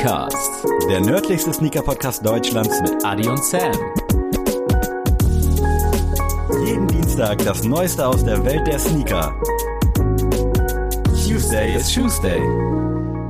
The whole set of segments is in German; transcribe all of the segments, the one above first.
Sneakers, Der nördlichste Sneaker-Podcast Deutschlands mit Adi und Sam. jeden Dienstag das Neueste aus der Welt der Sneaker. Tuesday is Tuesday.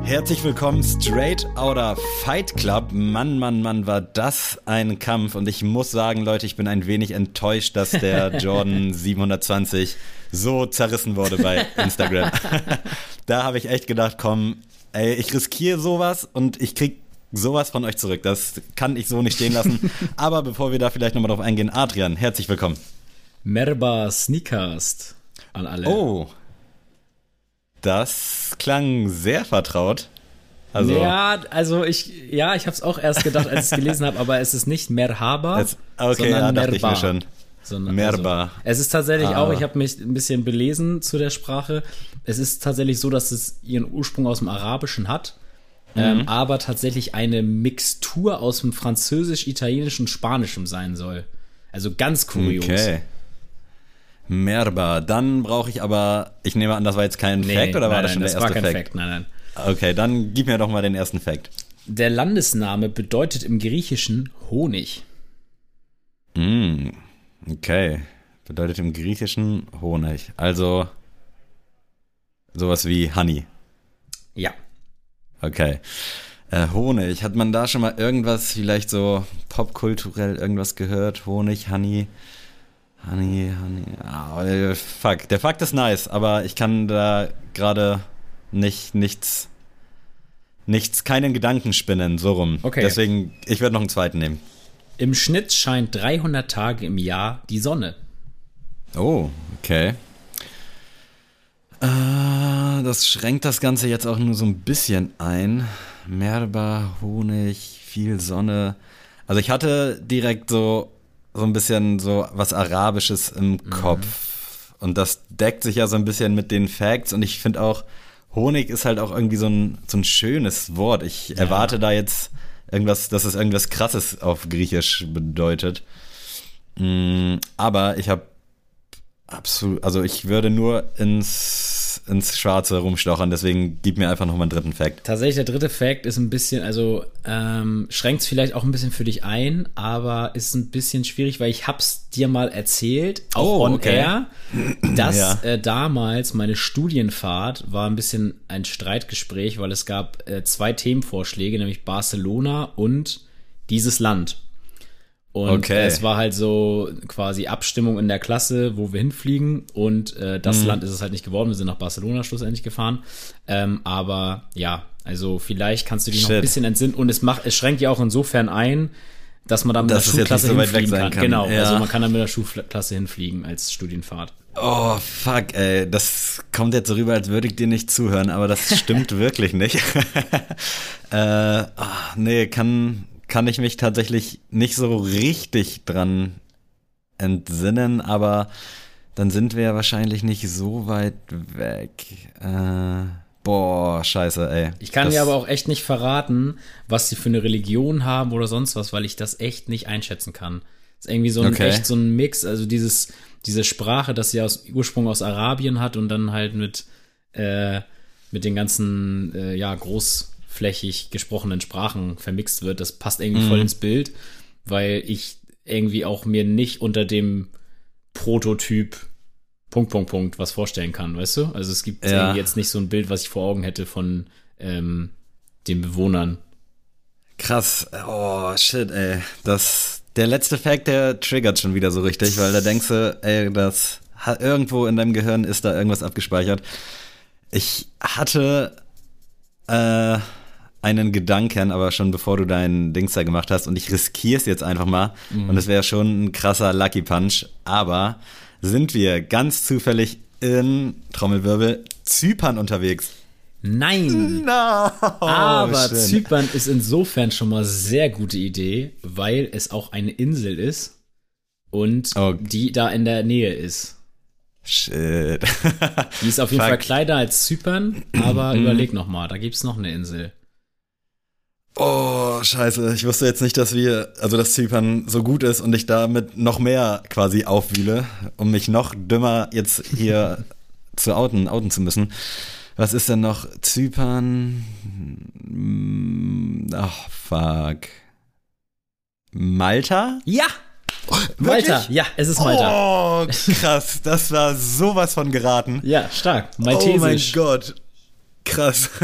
Herzlich willkommen, Straight Outer Fight Club. Mann, Mann, Mann, war das ein Kampf. Und ich muss sagen, Leute, ich bin ein wenig enttäuscht, dass der Jordan 720 so zerrissen wurde bei Instagram. da habe ich echt gedacht, komm, ey, ich riskiere sowas und ich krieg sowas von euch zurück. Das kann ich so nicht stehen lassen. Aber bevor wir da vielleicht nochmal drauf eingehen, Adrian, herzlich willkommen. Merba Sneakers an alle. Oh, das klang sehr vertraut. Also, ja, also ich, ja, ich habe es auch erst gedacht, als ich es gelesen habe, aber es ist nicht Merhaba, Jetzt- okay, sondern ja, dachte ich Merba. mir schon. Sondern, Merba. Also, es ist tatsächlich Ah. auch, ich habe mich ein bisschen belesen zu der Sprache. Es ist tatsächlich so, dass es ihren Ursprung aus dem Arabischen hat, Mhm. ähm, aber tatsächlich eine Mixtur aus dem Französisch, Italienisch und Spanischem sein soll. Also ganz kurios. Okay. Merba. Dann brauche ich aber, ich nehme an, das war jetzt kein Fact oder war nein, das schon nein, der das erste war kein Fact? Fact. Nein, nein. Okay, dann gib mir doch mal den ersten Fact. Der Landesname bedeutet im Griechischen Honig. Mm, okay. Bedeutet im Griechischen Honig. Also sowas wie Honey. Ja. Okay. Äh, Honig. Hat man da schon mal irgendwas, vielleicht so popkulturell irgendwas gehört? Honig, Honey. Honey, Honey. Ah, äh, fuck. Der Fakt ist nice, aber ich kann da gerade nicht, nichts, nichts, keinen Gedanken spinnen, so rum. Okay. Deswegen, ich werde noch einen zweiten nehmen. Im Schnitt scheint 300 Tage im Jahr die Sonne. Oh, okay. Äh, das schränkt das Ganze jetzt auch nur so ein bisschen ein. Merba, Honig, viel Sonne. Also ich hatte direkt so, so ein bisschen so was Arabisches im Kopf. Und das deckt sich ja so ein bisschen mit den Facts. Und ich finde auch, Honig ist halt auch irgendwie so ein, so ein schönes Wort. Ich erwarte da jetzt irgendwas, dass es irgendwas Krasses auf Griechisch bedeutet. Mm, aber ich habe absolut, also ich würde nur ins, ins Schwarze rumstochern, deswegen gib mir einfach noch mal einen dritten Fact. Tatsächlich, der dritte Fact ist ein bisschen, also ähm, schränkt es vielleicht auch ein bisschen für dich ein, aber ist ein bisschen schwierig, weil ich hab's dir mal erzählt, auch Oh, on okay. air, dass Ja. äh, damals meine Studienfahrt war ein bisschen ein Streitgespräch, weil es gab äh, zwei Themenvorschläge, nämlich Barcelona und dieses Land. Und Okay. es war halt so quasi Abstimmung in der Klasse, wo wir hinfliegen. Und äh, Mhm. das Land ist es halt nicht geworden. Wir sind nach Barcelona schlussendlich gefahren. Ähm, aber ja, also vielleicht kannst du dich noch ein Shit. bisschen entsinnen. Und es macht, es schränkt ja auch insofern ein, dass man da mit Dass der Schulklasse so hinfliegen kann. kann. Genau, Ja. also man kann dann mit der Schulklasse hinfliegen als Studienfahrt. Oh, fuck, ey, das kommt jetzt so rüber, als würde ich dir nicht zuhören, aber das stimmt wirklich nicht. äh, ah, nee, kann, kann ich mich tatsächlich nicht so richtig dran entsinnen, aber dann sind wir ja wahrscheinlich nicht so weit weg. Äh, boah, scheiße, ey. Ich kann Das- dir aber auch echt nicht verraten, was sie für eine Religion haben oder sonst was, weil ich das echt nicht einschätzen kann. Das ist irgendwie so ein Okay. echt so ein Mix, also dieses diese Sprache, das sie aus Ursprung aus Arabien hat und dann halt mit äh, mit den ganzen äh, ja großflächig gesprochenen Sprachen vermixt wird. Das passt irgendwie Mhm. voll ins Bild, weil ich irgendwie auch mir nicht unter dem Prototyp Punkt, Punkt, Punkt was vorstellen kann, weißt du? Also es gibt Ja. irgendwie jetzt nicht so ein Bild, was ich vor Augen hätte von ähm, den Bewohnern. Krass. Oh, shit, ey. Das, der letzte Fact, der triggert schon wieder so richtig, weil da denkst du, ey, das irgendwo in deinem Gehirn ist da irgendwas abgespeichert. Ich hatte äh, einen Gedanken, aber schon bevor du dein Dings da gemacht hast und ich riskiere es jetzt einfach mal und es wäre schon ein krasser Lucky Punch, aber sind wir ganz zufällig in Trommelwirbel Zypern unterwegs? Nein! No! Aber schön. Zypern ist insofern schon mal sehr gute Idee, weil es auch eine Insel ist und Oh. die da in der Nähe ist. Shit. Die ist auf jeden Fuck. Fall kleiner als Zypern, aber überleg noch mal, da gibt's noch eine Insel. Oh, scheiße. Ich wusste jetzt nicht, dass wir, also dass Zypern so gut ist und ich damit noch mehr quasi aufwühle, um mich noch dümmer jetzt hier zu outen, outen zu müssen. Was ist denn noch? Zypern? Mm, ach, fuck. Malta? Ja! Malta, ja, es ist Malta. Oh, krass, das war sowas von geraten. Ja, stark. Maltesisch. Oh mein Gott. Krass.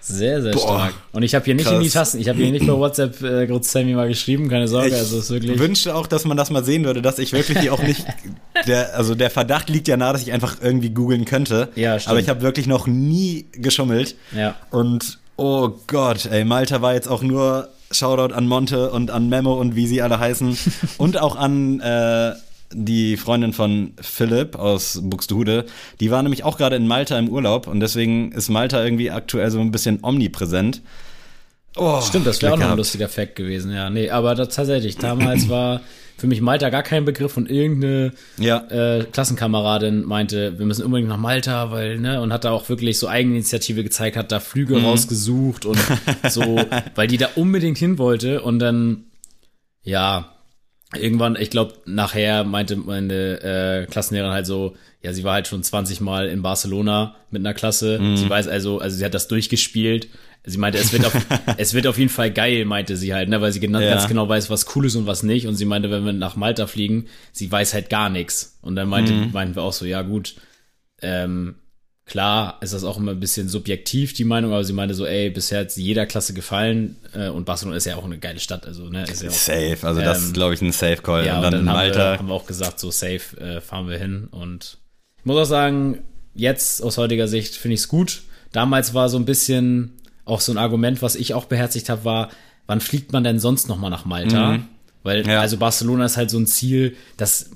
Sehr, sehr Boah, stark. Und ich habe hier nicht krass. in die Tasten, ich habe hier nicht bei WhatsApp äh, kurz Sammy mal geschrieben, keine Sorge, ich also ist wirklich. Ich wünschte auch, dass man das mal sehen würde, dass ich wirklich hier auch nicht, der, also der Verdacht liegt ja nahe, dass ich einfach irgendwie googeln könnte. Ja, stimmt. Aber ich habe wirklich noch nie geschummelt. Ja. Und oh Gott, ey, Malta war jetzt auch nur Shoutout an Monte und an Memo und wie sie alle heißen. und auch an äh, die Freundin von Philipp aus Buxtehude, die war nämlich auch gerade in Malta im Urlaub und deswegen ist Malta irgendwie aktuell so ein bisschen omnipräsent. Oh, Stimmt, das wäre auch noch ein lustiger Fact gewesen, ja. Nee, aber das, tatsächlich, damals war für mich Malta gar kein Begriff und irgendeine ja. äh, Klassenkameradin meinte, wir müssen unbedingt nach Malta, weil, ne, und hat da auch wirklich so Eigeninitiative gezeigt, hat da Flüge mhm. rausgesucht und so, weil die da unbedingt hin wollte und dann, ja, irgendwann, ich glaube, nachher meinte meine äh, Klassenlehrerin halt so, ja, sie war halt schon 20 Mal in Barcelona mit einer Klasse. Mhm. Sie weiß also, also sie hat das durchgespielt. Sie meinte, es wird auf, es wird auf jeden Fall geil, meinte sie halt, ne, weil sie genau, ja. ganz genau weiß, was cool ist und was nicht. Und sie meinte, wenn wir nach Malta fliegen, sie weiß halt gar nichts. Und dann meinte, mhm. meinten wir auch so, ja gut, ähm, Klar ist das auch immer ein bisschen subjektiv, die Meinung, aber sie meinte so, ey, bisher hat jeder Klasse gefallen äh, und Barcelona ist ja auch eine geile Stadt, also ne, ist ja auch, Safe, also ähm, das ist, glaube ich, ein Safe-Call. Ja, und dann, und dann haben, Malta. Wir, haben wir auch gesagt, so safe äh, fahren wir hin und ich muss auch sagen, jetzt aus heutiger Sicht finde ich es gut. Damals war so ein bisschen auch so ein Argument, was ich auch beherzigt habe, war, wann fliegt man denn sonst noch mal nach Malta? Mhm. Weil, ja. also Barcelona ist halt so ein Ziel, das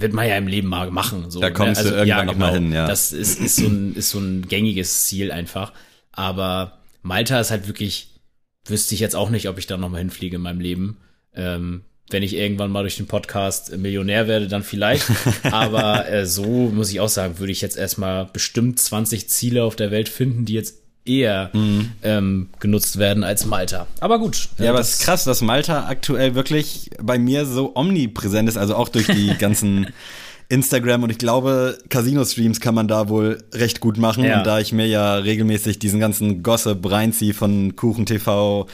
wird man ja im Leben mal machen. So, da kommst ne? also, du irgendwann ja, genau, noch mal hin, ja. Das ist, ist, so ein, ist so ein gängiges Ziel einfach. Aber Malta ist halt wirklich, wüsste ich jetzt auch nicht, ob ich da noch mal hinfliege in meinem Leben. Ähm, wenn ich irgendwann mal durch den Podcast Millionär werde, dann vielleicht. Aber äh, so muss ich auch sagen, würde ich jetzt erstmal bestimmt 20 Ziele auf der Welt finden, die jetzt eher mhm. ähm, genutzt werden als Malta. Aber gut. Ja, aber es ist krass, dass Malta aktuell wirklich bei mir so omnipräsent ist, also auch durch die ganzen Instagram und ich glaube, Casino-Streams kann man da wohl recht gut machen. Ja. Und da ich mir ja regelmäßig diesen ganzen Gossip reinziehe von Kuchen TV,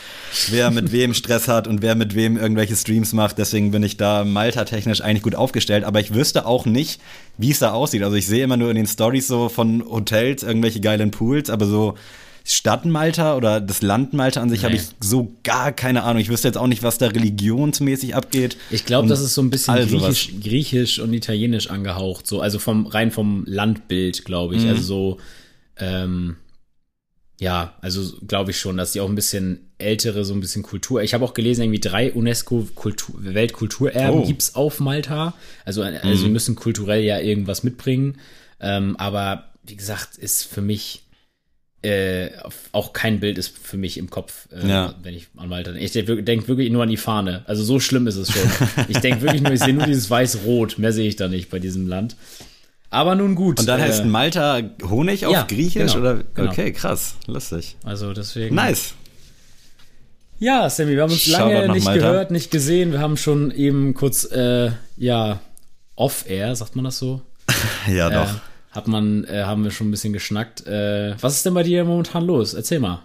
wer mit wem Stress hat und wer mit wem irgendwelche Streams macht, deswegen bin ich da Malta-technisch eigentlich gut aufgestellt. Aber ich wüsste auch nicht, wie es da aussieht. Also ich sehe immer nur in den Stories so von Hotels irgendwelche geilen Pools, aber so Stadt Malta oder das Land Malta an sich nee. habe ich so gar keine Ahnung. Ich wüsste jetzt auch nicht, was da religionsmäßig abgeht. Ich glaube, das ist so ein bisschen griechisch, griechisch, und italienisch angehaucht, so also vom rein vom Landbild, glaube ich. Mhm. Also so ähm, ja, also glaube ich schon, dass die auch ein bisschen ältere, so ein bisschen Kultur. Ich habe auch gelesen, irgendwie drei UNESCO Kultur, Weltkulturerben oh. gibt's auf Malta. Also, also mhm. müssen kulturell ja irgendwas mitbringen. Ähm, aber wie gesagt, ist für mich äh, auch kein Bild ist für mich im Kopf, äh, ja. wenn ich an Malta denke. Ich denke denk wirklich nur an die Fahne. Also so schlimm ist es schon. ich denke wirklich nur, ich sehe nur dieses weiß-rot. Mehr sehe ich da nicht bei diesem Land. Aber nun gut. Und dann äh, heißt Malta Honig auf ja, Griechisch? Genau, oder? Genau. Okay, krass. Lustig. Also deswegen. Nice. Ja, Sammy, wir haben uns lange nicht Malta. gehört, nicht gesehen. Wir haben schon eben kurz, äh, ja, off-air, sagt man das so? ja, doch äh, hat man, äh, haben wir schon ein bisschen geschnackt. Äh, was ist denn bei dir momentan los? Erzähl mal.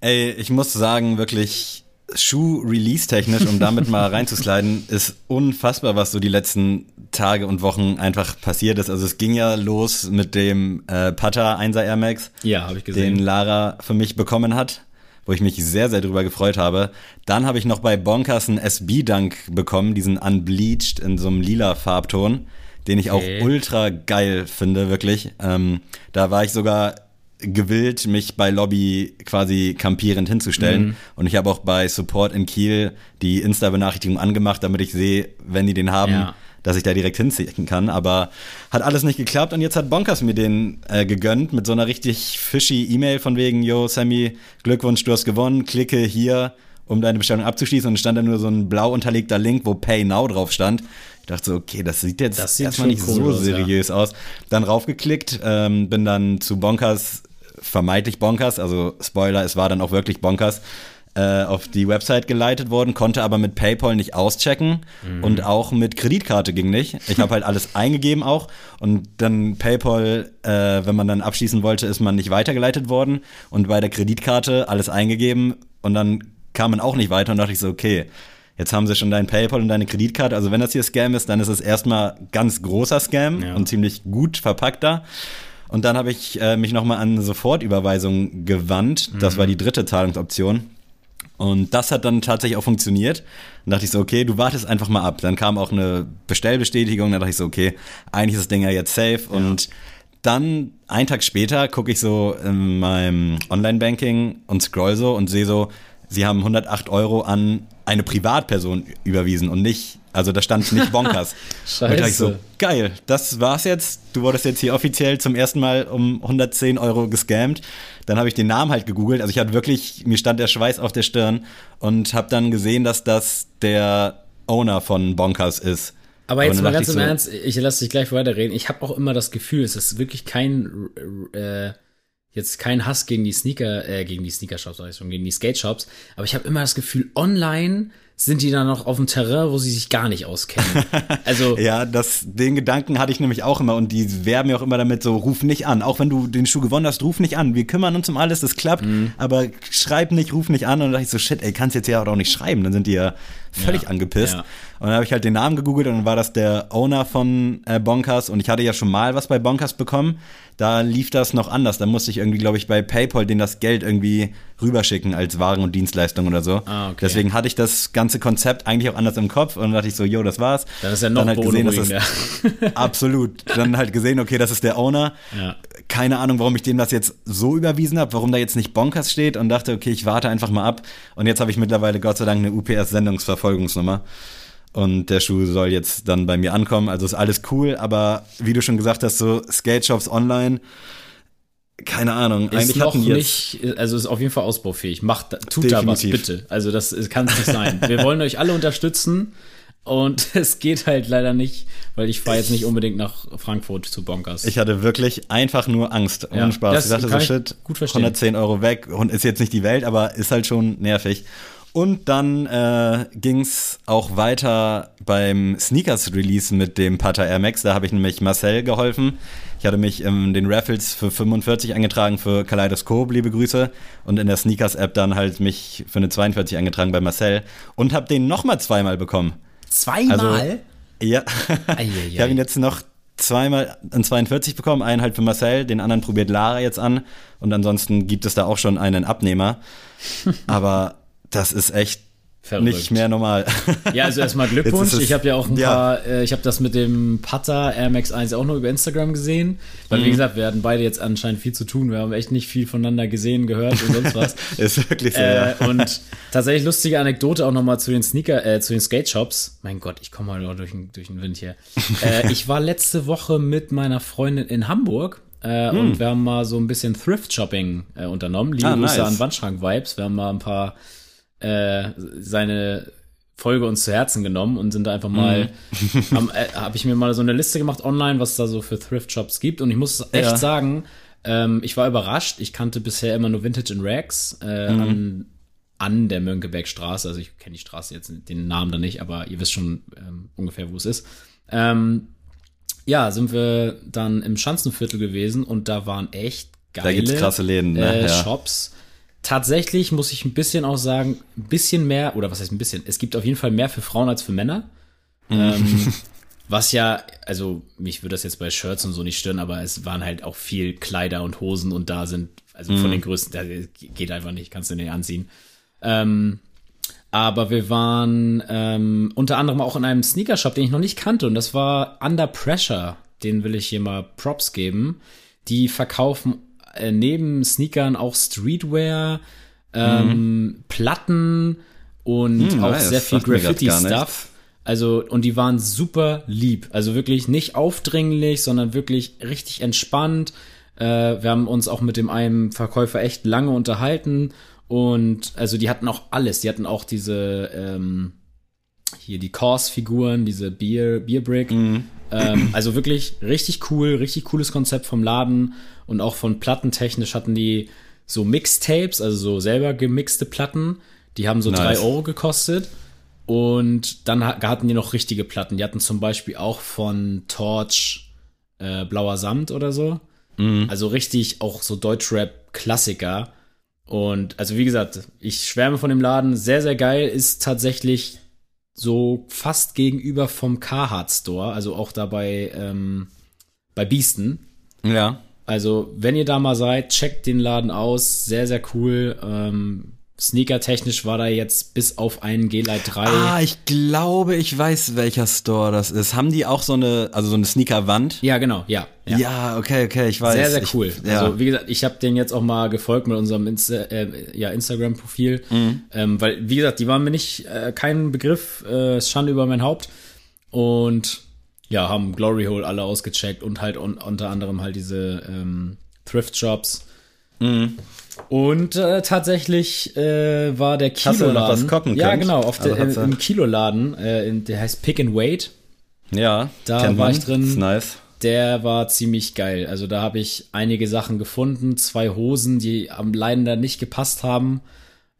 Ey, ich muss sagen, wirklich Schuh-Release-technisch, um damit mal reinzusliden, ist unfassbar, was so die letzten Tage und Wochen einfach passiert ist. Also es ging ja los mit dem äh, Pata 1er Air Max, ja, hab ich gesehen. den Lara für mich bekommen hat, wo ich mich sehr, sehr drüber gefreut habe. Dann habe ich noch bei Bonkers einen SB-Dunk bekommen, diesen Unbleached in so einem lila Farbton den ich okay. auch ultra geil finde, wirklich. Ähm, da war ich sogar gewillt, mich bei Lobby quasi kampierend hinzustellen. Mhm. Und ich habe auch bei Support in Kiel die Insta-Benachrichtigung angemacht, damit ich sehe, wenn die den haben, ja. dass ich da direkt hinziehen kann. Aber hat alles nicht geklappt und jetzt hat Bonkers mir den äh, gegönnt mit so einer richtig fishy E-Mail von wegen, yo, Sammy, Glückwunsch, du hast gewonnen, klicke hier, um deine Bestellung abzuschließen. Und stand da nur so ein blau unterlegter Link, wo Pay Now drauf stand dachte so, okay, das sieht jetzt das sieht erstmal nicht cool so aus, seriös ja. aus. Dann raufgeklickt, ähm, bin dann zu Bonkers, vermeintlich Bonkers, also Spoiler, es war dann auch wirklich Bonkers. äh, auf die Website geleitet worden, konnte aber mit PayPal nicht auschecken mhm. und auch mit Kreditkarte ging nicht. Ich habe halt alles eingegeben auch und dann PayPal, äh, wenn man dann abschließen wollte, ist man nicht weitergeleitet worden und bei der Kreditkarte alles eingegeben und dann kam man auch nicht weiter und dachte ich so, okay, jetzt haben sie schon dein PayPal und deine Kreditkarte. Also wenn das hier Scam ist, dann ist es erstmal ganz großer Scam ja. und ziemlich gut verpackter. Und dann habe ich äh, mich nochmal an Sofortüberweisung gewandt. Das mhm. war die dritte Zahlungsoption. Und das hat dann tatsächlich auch funktioniert. Dann dachte ich so, okay, du wartest einfach mal ab. Dann kam auch eine Bestellbestätigung. Dann dachte ich so, okay, eigentlich ist das Ding ja jetzt safe. Ja. Und dann, einen Tag später, gucke ich so in meinem Online-Banking und scroll so und sehe so, sie haben 108 Euro an eine Privatperson überwiesen und nicht, also da stand nicht Bonkers. Scheiße. Und da ich so, geil, das war's jetzt. Du wurdest jetzt hier offiziell zum ersten Mal um 110 Euro gescammt. Dann habe ich den Namen halt gegoogelt. Also ich hatte wirklich, mir stand der Schweiß auf der Stirn und habe dann gesehen, dass das der Owner von Bonkers ist. Aber jetzt mal ganz im so, Ernst, ich lasse dich gleich weiterreden. Ich habe auch immer das Gefühl, es ist wirklich kein äh, jetzt kein Hass gegen die Sneaker, äh, gegen die Sneaker-Shops, sag ich schon, gegen die Skate-Shops, aber ich habe immer das Gefühl, online sind die dann noch auf dem Terrain, wo sie sich gar nicht auskennen. Also ja, das, den Gedanken hatte ich nämlich auch immer und die werben ja auch immer damit so, ruf nicht an. Auch wenn du den Schuh gewonnen hast, ruf nicht an. Wir kümmern uns um alles, das klappt, mhm. aber schreib nicht, ruf nicht an. Und dann dachte ich so, shit, ey, kannst jetzt ja auch nicht schreiben. Dann sind die ja völlig ja, angepisst. Ja. Und dann habe ich halt den Namen gegoogelt und dann war das der Owner von äh, Bonkers und ich hatte ja schon mal was bei Bonkers bekommen. Da lief das noch anders. Da musste ich irgendwie, glaube ich, bei PayPal denen das Geld irgendwie rüberschicken als Waren und Dienstleistung oder so. Ah, okay. Deswegen hatte ich das ganze Konzept eigentlich auch anders im Kopf und dann dachte ich so, yo, das war's. Dann ist ja noch dann halt gesehen, dass das, ja. Absolut. Dann halt gesehen, okay, das ist der Owner. Ja. Keine Ahnung, warum ich dem das jetzt so überwiesen habe, warum da jetzt nicht Bonkers steht und dachte, okay, ich warte einfach mal ab. Und jetzt habe ich mittlerweile Gott sei Dank eine UPS-Sendungsverfolgungsnummer. Und der Schuh soll jetzt dann bei mir ankommen. Also ist alles cool, aber wie du schon gesagt hast, so Skate Shops online, keine Ahnung. Ist eigentlich noch nicht, also ist auf jeden Fall ausbaufähig. Macht, tut Definitiv. da was, bitte. Also das kann es nicht sein. Wir wollen euch alle unterstützen. Und es geht halt leider nicht, weil ich fahre jetzt nicht unbedingt nach Frankfurt zu Bonkers. Ich hatte wirklich einfach nur Angst. Ohne ja, Spaß. Ich dachte so, shit, 110 Euro weg und ist jetzt nicht die Welt, aber ist halt schon nervig. Und dann äh, ging es auch weiter beim Sneakers-Release mit dem Pata Air Max. Da habe ich nämlich Marcel geholfen. Ich hatte mich in den Raffles für 45 eingetragen für Kaleidoskop, liebe Grüße. Und in der Sneakers-App dann halt mich für eine 42 eingetragen bei Marcel. Und habe den nochmal zweimal bekommen. Zweimal? Also, ja. ich habe ihn jetzt noch zweimal an 42 bekommen, einen halt für Marcel, den anderen probiert Lara jetzt an und ansonsten gibt es da auch schon einen Abnehmer. Aber das ist echt Verrückt. Nicht mehr normal. Ja, also erstmal Glückwunsch. Ich habe ja auch ein ja. paar, äh, ich habe das mit dem Putter Air Max 1 auch nur über Instagram gesehen. Weil, mhm. wie gesagt, wir hatten beide jetzt anscheinend viel zu tun. Wir haben echt nicht viel voneinander gesehen, gehört und sonst was. ist wirklich so, äh, ja. Und tatsächlich lustige Anekdote auch nochmal zu den Sneaker, äh, zu den Skate Shops. Mein Gott, ich komme mal durch, durch den Wind hier. äh, ich war letzte Woche mit meiner Freundin in Hamburg äh, hm. Und wir haben mal so ein bisschen Thrift-Shopping äh, unternommen. Liebe ah, Grüße nice. an Wandschrank-Vibes. Wir haben mal ein paar äh, seine Folge uns zu Herzen genommen und sind da einfach mal, mhm. äh, habe ich mir mal so eine Liste gemacht online, was es da so für Thrift-Shops gibt. Und ich muss echt ja. sagen, ähm, ich war überrascht. Ich kannte bisher immer nur Vintage in Rags äh, mhm. an, an der Mönckebergstraße. Also ich kenne die Straße jetzt, den Namen da nicht, aber ihr wisst schon ähm, ungefähr, wo es ist. Ähm, ja, sind wir dann im Schanzenviertel gewesen und da waren echt geile da gibt's krasse Läden, ne? äh, ja. Shops tatsächlich muss ich ein bisschen auch sagen, ein bisschen mehr, oder was heißt ein bisschen, es gibt auf jeden Fall mehr für Frauen als für Männer. Mhm. Ähm, was ja, also mich würde das jetzt bei Shirts und so nicht stören, aber es waren halt auch viel Kleider und Hosen und da sind, also von mhm. den größten, da geht einfach nicht, kannst du nicht anziehen. Ähm, aber wir waren ähm, unter anderem auch in einem Sneakershop, den ich noch nicht kannte und das war Under Pressure. Den will ich hier mal Props geben. Die verkaufen äh, neben Sneakern auch Streetwear, ähm, mhm. Platten und mhm, auch nice. sehr viel Graffiti-Stuff. Also, und die waren super lieb. Also wirklich nicht aufdringlich, sondern wirklich richtig entspannt. Äh, wir haben uns auch mit dem einen Verkäufer echt lange unterhalten. Und also die hatten auch alles. Die hatten auch diese, ähm, hier die Course-Figuren, diese Beer, Beer Brick. Mhm. Ähm, also wirklich richtig cool, richtig cooles Konzept vom Laden und auch von plattentechnisch hatten die so Mixtapes, also so selber gemixte Platten. Die haben so Nice. drei Euro gekostet. Und dann ha- hatten die noch richtige Platten. Die hatten zum Beispiel auch von Torch äh, Blauer Samt oder so. Also richtig auch so Deutschrap-Klassiker. Und also wie gesagt, ich schwärme von dem Laden. Sehr, sehr geil. Ist tatsächlich so fast gegenüber vom Carhartt Store. Also auch dabei ähm, bei Beasten. Ja. Also, wenn ihr da mal seid, checkt den Laden aus. Sehr, sehr cool. Ähm, Sneaker-technisch war da jetzt bis auf einen G-Lite 3. Ah, ich glaube, ich weiß, welcher Store das ist. Haben die auch so eine, also so eine Sneakerwand? ja, genau, ja. Ja. ja. okay, okay, ich weiß. Sehr, sehr ich, cool. Ja. Also, wie gesagt, ich habe den jetzt auch mal gefolgt mit unserem Insta äh, ja, Instagram-Profil. Mhm. Ähm, weil, wie gesagt, die waren mir nicht äh, kein Begriff, äh, Schande über mein Haupt. Und ja, haben Glory Hole alle ausgecheckt und halt un unter anderem halt diese ähm, Thrift-Shops. Mhm. Und äh, tatsächlich äh, war der Hast du noch Kiloladen. was gucken ja, genau, auf Also der, im Kiloladen, äh, in, der heißt Pick and Wait. ja, Da war man. ich drin. Ist nice. Der war ziemlich geil. Also da habe ich einige Sachen gefunden, zwei Hosen, die am leider nicht gepasst haben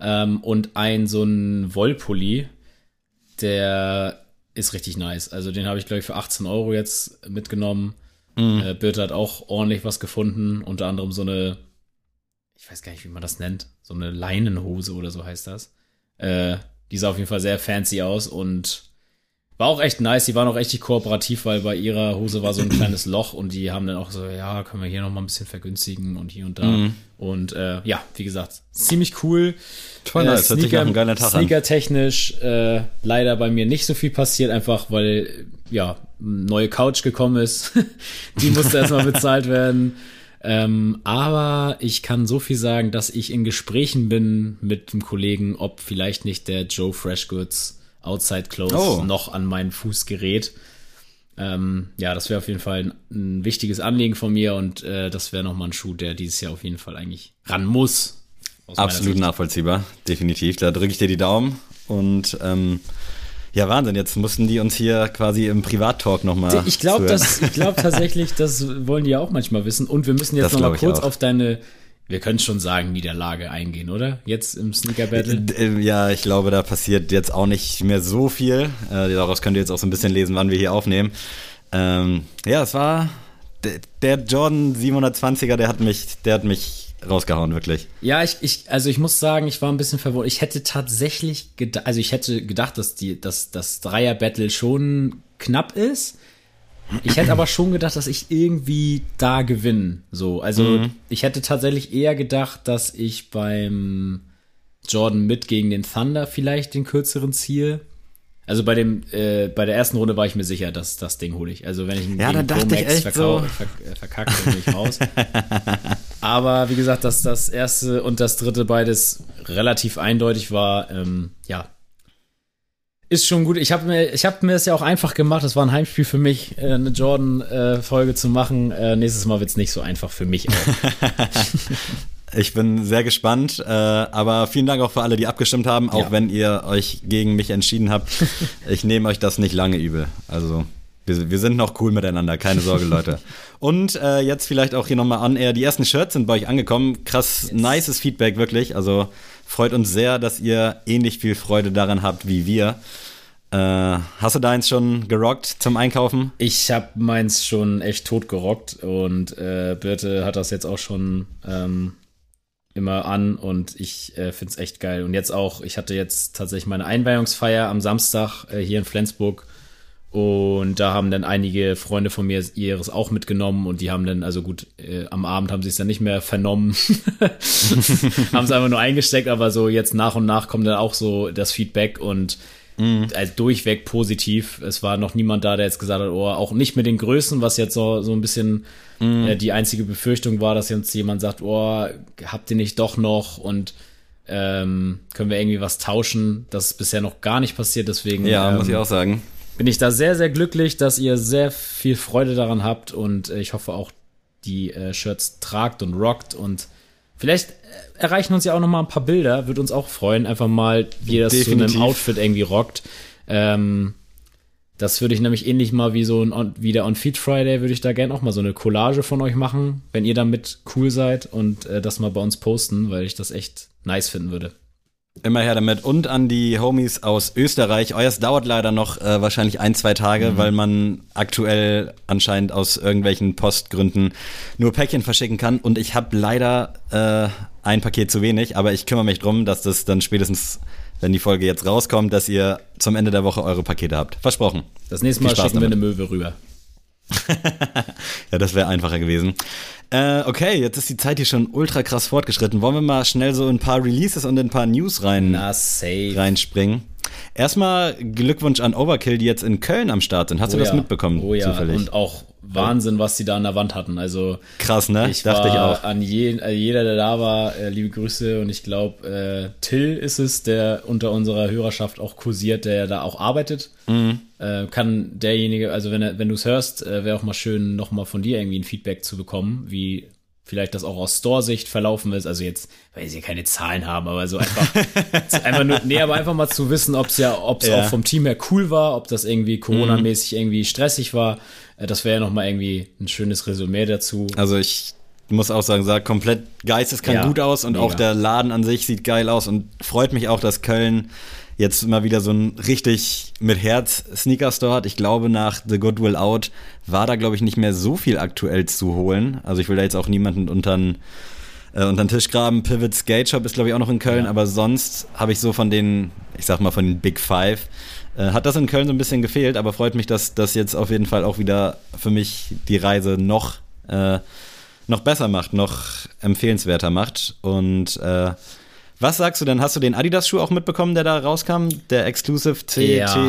ähm, und ein so ein Wollpulli, der ist richtig nice. Also den habe ich glaube ich für 18 Euro jetzt mitgenommen. Äh, Birte hat auch ordentlich was gefunden, unter anderem so eine, ich weiß gar nicht, wie man das nennt, so eine Leinenhose oder so heißt das. Äh, die sah auf jeden Fall sehr fancy aus und war auch echt nice. Die waren auch richtig kooperativ, weil bei ihrer Hose war so ein kleines Loch und die haben dann auch so, ja, können wir hier noch mal ein bisschen vergünstigen und hier und da. Mhm. Und äh, ja, wie gesagt, ziemlich cool. Voll nice, hört sich nach einem geilen Tag an. Sneaker-technisch äh, leider bei mir nicht so viel passiert, einfach weil ja neue Couch gekommen ist. Die musste erstmal bezahlt werden. Ähm, aber ich kann so viel sagen, dass ich in Gesprächen bin mit dem Kollegen, ob vielleicht nicht der Joe Freshgoods Outside Clothes Oh. noch an meinen Fuß gerät. Ähm, ja, das wäre auf jeden Fall ein, ein wichtiges Anliegen von mir und äh, das wäre nochmal ein Schuh, der dieses Jahr auf jeden Fall eigentlich ran muss. Absolut nachvollziehbar, definitiv. Da drücke ich dir die Daumen. Und ähm, ja, Wahnsinn, jetzt mussten die uns hier quasi im Privattalk nochmal. Ich glaube, glaube tatsächlich, das wollen die ja auch manchmal wissen. Und wir müssen jetzt Das noch mal glaub ich kurz auf deine, wir können schon sagen, Niederlage eingehen, oder? Jetzt im Sneaker Battle. Äh, Ja, ich glaube, da passiert jetzt auch nicht mehr so viel. Äh, daraus könnt ihr jetzt auch so ein bisschen lesen, wann wir hier aufnehmen. Ähm, ja, es war der, der Jordan 720er, der hat mich, der hat mich rausgehauen, wirklich. Ja, ich, ich, also ich muss sagen, ich war ein bisschen verwundert. Ich hätte tatsächlich gedacht, also ich hätte gedacht, dass die, dass das Dreier Battle schon knapp ist. Ich hätte aber schon gedacht, dass ich irgendwie da gewinne. So, also ich hätte tatsächlich eher gedacht, dass ich beim Jordan mit gegen den Thunder vielleicht den kürzeren ziehe. Also bei dem, äh, bei der ersten Runde war ich mir sicher, dass das Ding hole ich. Also wenn ich Ja, gegen da dachte ich echt verkau- so. äh, verkacke, dann bin ich raus. Aber wie gesagt, dass das erste und das dritte beides relativ eindeutig war, ähm, ja, ist schon gut. Ich habe mir, ich habe mir es ja auch einfach gemacht. Es war ein Heimspiel für mich, äh, eine Jordan-Folge zu machen. Äh, nächstes Mal wird's nicht so einfach für mich. Ich bin sehr gespannt, äh, aber vielen Dank auch für alle, die abgestimmt haben, auch Ja. wenn ihr euch gegen mich entschieden habt. Ich nehme euch das nicht lange übel. Also wir, wir sind noch cool miteinander, keine Sorge, Leute. Und äh, jetzt vielleicht auch hier nochmal an, eher die ersten Shirts sind bei euch angekommen. Krass, nices Feedback, wirklich. Also freut uns sehr, dass ihr ähnlich viel Freude daran habt wie wir. Äh, hast du deins schon gerockt zum Einkaufen? Ich habe meins schon echt tot gerockt und äh, Birte hat das jetzt auch schon ähm, immer an und ich äh, finde es echt geil. Und jetzt auch, ich hatte jetzt tatsächlich meine Einweihungsfeier am Samstag äh, hier in Flensburg und da haben dann einige Freunde von mir ihres auch mitgenommen und die haben dann, also gut, äh, am Abend haben sie es dann nicht mehr vernommen, haben es einfach nur eingesteckt, aber so jetzt nach und nach kommt dann auch so das Feedback und also durchweg positiv. Es war noch niemand da, der jetzt gesagt hat, oh, auch nicht mit den Größen, was jetzt so, so ein bisschen äh, die einzige Befürchtung war, dass jetzt jemand sagt, oh, habt ihr nicht doch noch und ähm, können wir irgendwie was tauschen? Das ist bisher noch gar nicht passiert, deswegen Ja, ähm, muss ich auch sagen. Bin ich da sehr, sehr glücklich, dass ihr sehr viel Freude daran habt und äh, ich hoffe auch, die äh, Shirts tragt und rockt und vielleicht äh, erreichen uns ja auch noch mal ein paar Bilder, würde uns auch freuen, einfach mal, wie ihr das zu Definitiv. einem Outfit irgendwie rockt. Ähm, das würde ich nämlich ähnlich mal wie so ein On, wie der On Feed Friday würde ich da gerne auch mal so eine Collage von euch machen, wenn ihr damit cool seid und äh, das mal bei uns posten, weil ich das echt nice finden würde. Immer her damit. Und an die Homies aus Österreich. Euers dauert leider noch äh, wahrscheinlich ein, zwei Tage, mhm. weil man aktuell anscheinend aus irgendwelchen Postgründen nur Päckchen verschicken kann. Und ich habe leider äh, ein Paket zu wenig, aber ich kümmere mich drum, dass das dann spätestens, wenn die Folge jetzt rauskommt, dass ihr zum Ende der Woche eure Pakete habt. Versprochen. Das nächste Mal schicken damit. wir eine Möwe rüber. ja, das wäre einfacher gewesen. Äh, okay, jetzt ist die Zeit hier schon ultra krass fortgeschritten. Wollen wir mal schnell so ein paar Releases und ein paar News rein Na, reinspringen? Erstmal Glückwunsch an Overkill, die jetzt in Köln am Start sind. Hast oh du das ja. mitbekommen? Oh ja, zufällig? und auch Wahnsinn, was sie da an der Wand hatten. Also krass, ne? Ich Dachte ich auch. An je, äh, jeder, der da war, äh, liebe Grüße und ich glaube, äh, Till ist es, der unter unserer Hörerschaft auch kursiert, der da auch arbeitet. Mhm. Äh, kann derjenige, also wenn, wenn du es hörst, äh, wäre auch mal schön, nochmal von dir irgendwie ein Feedback zu bekommen, wie vielleicht das auch aus Store-Sicht verlaufen ist. Also jetzt, weil sie keine Zahlen haben, aber so einfach, einfach nur, nee, aber einfach mal zu wissen, ob es ja, ob es ja. auch vom Team her cool war, ob das irgendwie Corona-mäßig irgendwie stressig war. Äh, das wäre ja nochmal irgendwie ein schönes Resümee dazu. Also ich muss auch sagen, sah komplett geisteskrank ja, gut aus und mega. auch der Laden an sich sieht geil aus und freut mich auch, dass Köln jetzt mal wieder so ein richtig mit Herz Sneaker Store hat. Ich glaube, nach The Goodwill Out war da, glaube ich, nicht mehr so viel aktuell zu holen. Also ich will da jetzt auch niemanden unter den äh, unter den Tisch graben. Pivot Skate Shop ist, glaube ich, auch noch in Köln, ja. aber sonst habe ich so von den, ich sag mal, von den Big Five, äh, hat das in Köln so ein bisschen gefehlt, aber freut mich, dass das jetzt auf jeden Fall auch wieder für mich die Reise noch, äh, noch besser macht, noch empfehlenswerter macht. Und äh, was sagst du denn? Hast du den Adidas-Schuh auch mitbekommen, der da rauskam? Der Exclusive CT. Ja.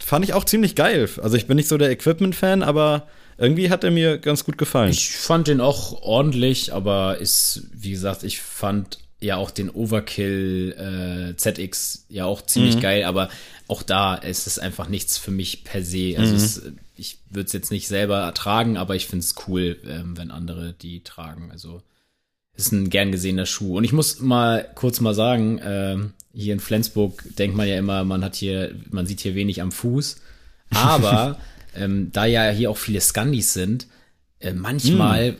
Fand ich auch ziemlich geil. Also ich bin nicht so der Equipment-Fan, aber irgendwie hat er mir ganz gut gefallen. Ich fand den auch ordentlich, aber ist, wie gesagt, ich fand ja auch den Overkill äh, ZX ja auch ziemlich mhm. geil, aber auch da ist es einfach nichts für mich per se. Also mhm. es, ich würde es jetzt nicht selber ertragen, aber ich finde es cool, ähm, wenn andere die tragen. Also ist ein gern gesehener Schuh. Und ich muss mal kurz mal sagen, äh, hier in Flensburg denkt man ja immer, man hat hier, man sieht hier wenig am Fuß. Aber ähm, da ja hier auch viele Scandis sind, äh, manchmal mm.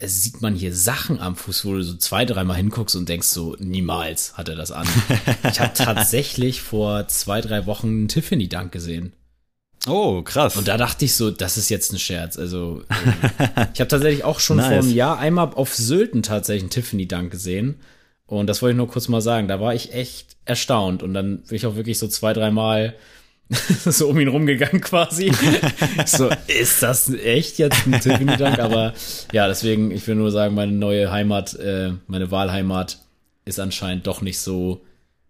sieht man hier Sachen am Fuß, wo du so zwei, dreimal hinguckst und denkst so, niemals hat er das an. ich habe tatsächlich vor zwei, drei Wochen einen Tiffany Dank gesehen. Oh, krass. Und da dachte ich so, das ist jetzt ein Scherz. Also, äh, ich habe tatsächlich auch schon nice. vor einem Jahr einmal auf Sylten tatsächlich einen Tiffany-Dank gesehen. Und das wollte ich nur kurz mal sagen. Da war ich echt erstaunt. Und dann bin ich auch wirklich so zwei, dreimal so um ihn rumgegangen quasi. so, ist das echt jetzt ein Tiffany-Dank? Aber ja, deswegen, ich will nur sagen, meine neue Heimat, äh, meine Wahlheimat ist anscheinend doch nicht so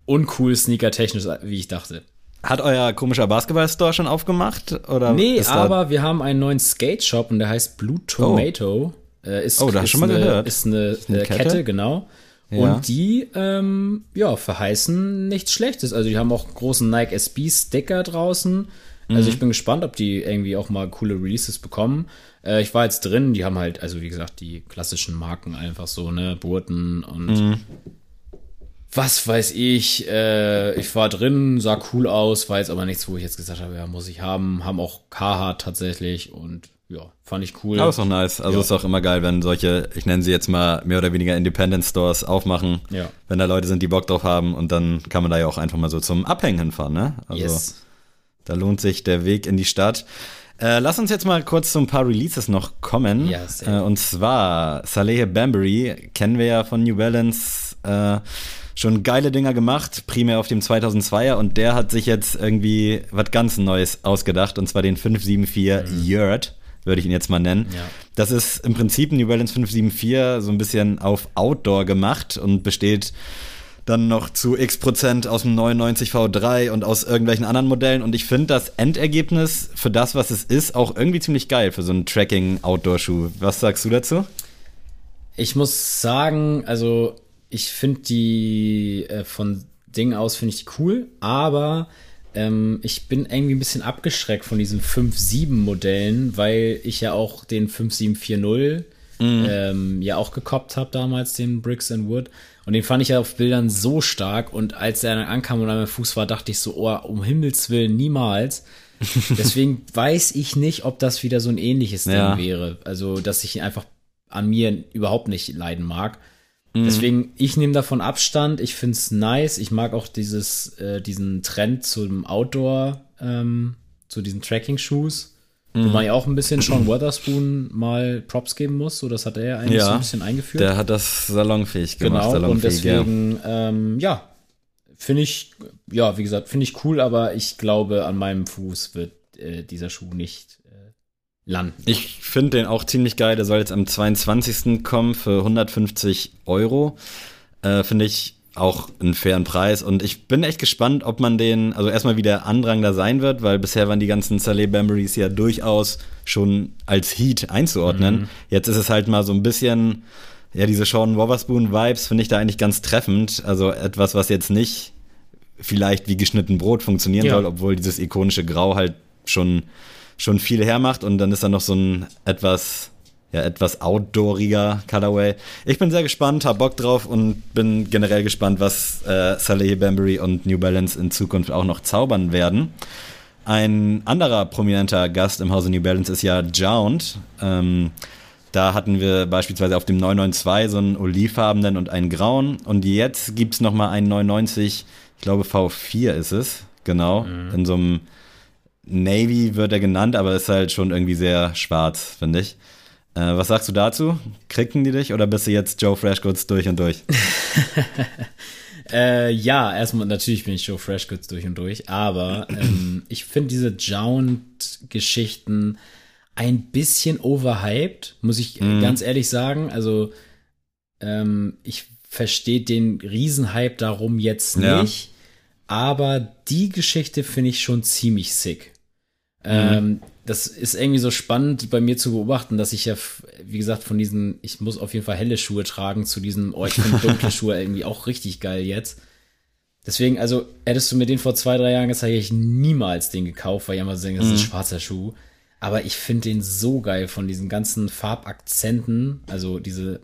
uncool sneaker-technisch, wie ich dachte. Hat euer komischer Basketball-Store schon aufgemacht? Oder nee, aber wir haben einen neuen Skate-Shop und der heißt Blue Tomato. Oh, äh, ist, oh da hast du schon mal eine, gehört. Ist eine, ist eine Kette? Kette? genau. Ja. Und die, ähm, ja, verheißen nichts Schlechtes. Also die haben auch einen großen Nike SB-Sticker draußen. Also mhm. ich bin gespannt, ob die irgendwie auch mal coole Releases bekommen. Äh, ich war jetzt drin, die haben halt, also wie gesagt, die klassischen Marken einfach so, ne, Burton und mhm was weiß ich, äh, ich war drin, sah cool aus, war jetzt aber nichts, wo ich jetzt gesagt habe, ja, muss ich haben. Haben auch Carhartt tatsächlich und ja, fand ich cool. Aber ist auch nice. Also ja. ist auch immer geil, wenn solche, ich nenne sie jetzt mal mehr oder weniger Independent Stores aufmachen. Ja. Wenn da Leute sind, die Bock drauf haben und dann kann man da ja auch einfach mal so zum Abhängen hinfahren, ne? Also yes. da lohnt sich der Weg in die Stadt. Äh, lass uns jetzt mal kurz zu ein paar Releases noch kommen. Ja, äh, und zwar Saleh Bambury, kennen wir ja von New Balance. Äh, schon geile Dinger gemacht, primär auf dem 2002er und der hat sich jetzt irgendwie was ganz Neues ausgedacht und zwar den 574 mhm. Yurt, würde ich ihn jetzt mal nennen. Ja. Das ist im Prinzip ein New Balance 574 so ein bisschen auf Outdoor gemacht und besteht dann noch zu x Prozent aus dem 99 V3 und aus irgendwelchen anderen Modellen. Und ich finde das Endergebnis für das, was es ist, auch irgendwie ziemlich geil für so einen Tracking-Outdoor-Schuh. Was sagst du dazu? Ich muss sagen, also ich finde die äh, von Dingen aus finde ich die cool, aber ähm, ich bin irgendwie ein bisschen abgeschreckt von diesen 5.7 Modellen, weil ich ja auch den 5740 mhm. ähm, ja auch gekoppt habe damals, den Bricks and Wood. Und den fand ich ja auf Bildern so stark und als er dann ankam und an meinem Fuß war, dachte ich so, oh, um Himmels Willen, niemals. Deswegen weiß ich nicht, ob das wieder so ein ähnliches Ding ja. wäre. Also, dass ich ihn einfach an mir überhaupt nicht leiden mag. Mhm. Deswegen, ich nehme davon Abstand. Ich finde es nice. Ich mag auch dieses, äh, diesen Trend zum Outdoor, ähm, zu diesen Tracking-Shoes. Mhm. Wo man ja auch ein bisschen Sean Weatherspoon mal Props geben muss. So, das hat er ja eigentlich ja, so ein bisschen eingeführt. Der hat das salonfähig gemacht. Genau, salonfähig, und deswegen, ja, ähm, ja finde ich, ja, wie gesagt, finde ich cool, aber ich glaube, an meinem Fuß wird äh, dieser Schuh nicht landen. Ich finde den auch ziemlich geil. Der soll jetzt am 22. kommen für 150 Euro. Äh, finde ich auch einen fairen Preis. Und ich bin echt gespannt, ob man den, also erstmal wie der Andrang da sein wird, weil bisher waren die ganzen Saleh Bamburys ja durchaus schon als Heat einzuordnen. Mhm. Jetzt ist es halt mal so ein bisschen, ja, diese Sean Wotherspoon-Vibes finde ich da eigentlich ganz treffend. Also etwas, was jetzt nicht vielleicht wie geschnitten Brot funktionieren ja. soll, obwohl dieses ikonische Grau halt schon, schon viel hermacht. Und dann ist da noch so ein etwas ja, etwas outdooriger Colorway. Ich bin sehr gespannt, hab Bock drauf und bin generell gespannt, was äh, Saleh Bambury und New Balance in Zukunft auch noch zaubern werden. Ein anderer prominenter Gast im Hause New Balance ist ja Jound. Ähm, da hatten wir beispielsweise auf dem 992 so einen olivfarbenen und einen grauen. Und jetzt gibt es nochmal einen 990, ich glaube V4 ist es, genau, mhm. in so einem Navy wird er genannt, aber ist halt schon irgendwie sehr schwarz, finde ich. Äh, was sagst du dazu? Kriegen die dich oder bist du jetzt Joe Freshgoods durch und durch? äh, ja, erstmal natürlich bin ich Joe Freshgoods durch und durch, aber ähm, ich finde diese Jound-Geschichten ein bisschen overhyped, muss ich mm. ganz ehrlich sagen. Also ähm, ich verstehe den Riesenhype darum jetzt nicht, ja. aber die Geschichte finde ich schon ziemlich sick. Mhm. Ähm, das ist irgendwie so spannend bei mir zu beobachten, dass ich ja, wie gesagt, von diesen, ich muss auf jeden Fall helle Schuhe tragen, zu diesen, oh, ich finde dunkle Schuhe irgendwie auch richtig geil jetzt. Deswegen, also, hättest du mir den vor zwei, drei Jahren gezeigt, hätte ich niemals den gekauft, weil ich immer denke, das ist ein mhm. schwarzer Schuh. Aber ich finde den so geil von diesen ganzen Farbakzenten, also diese,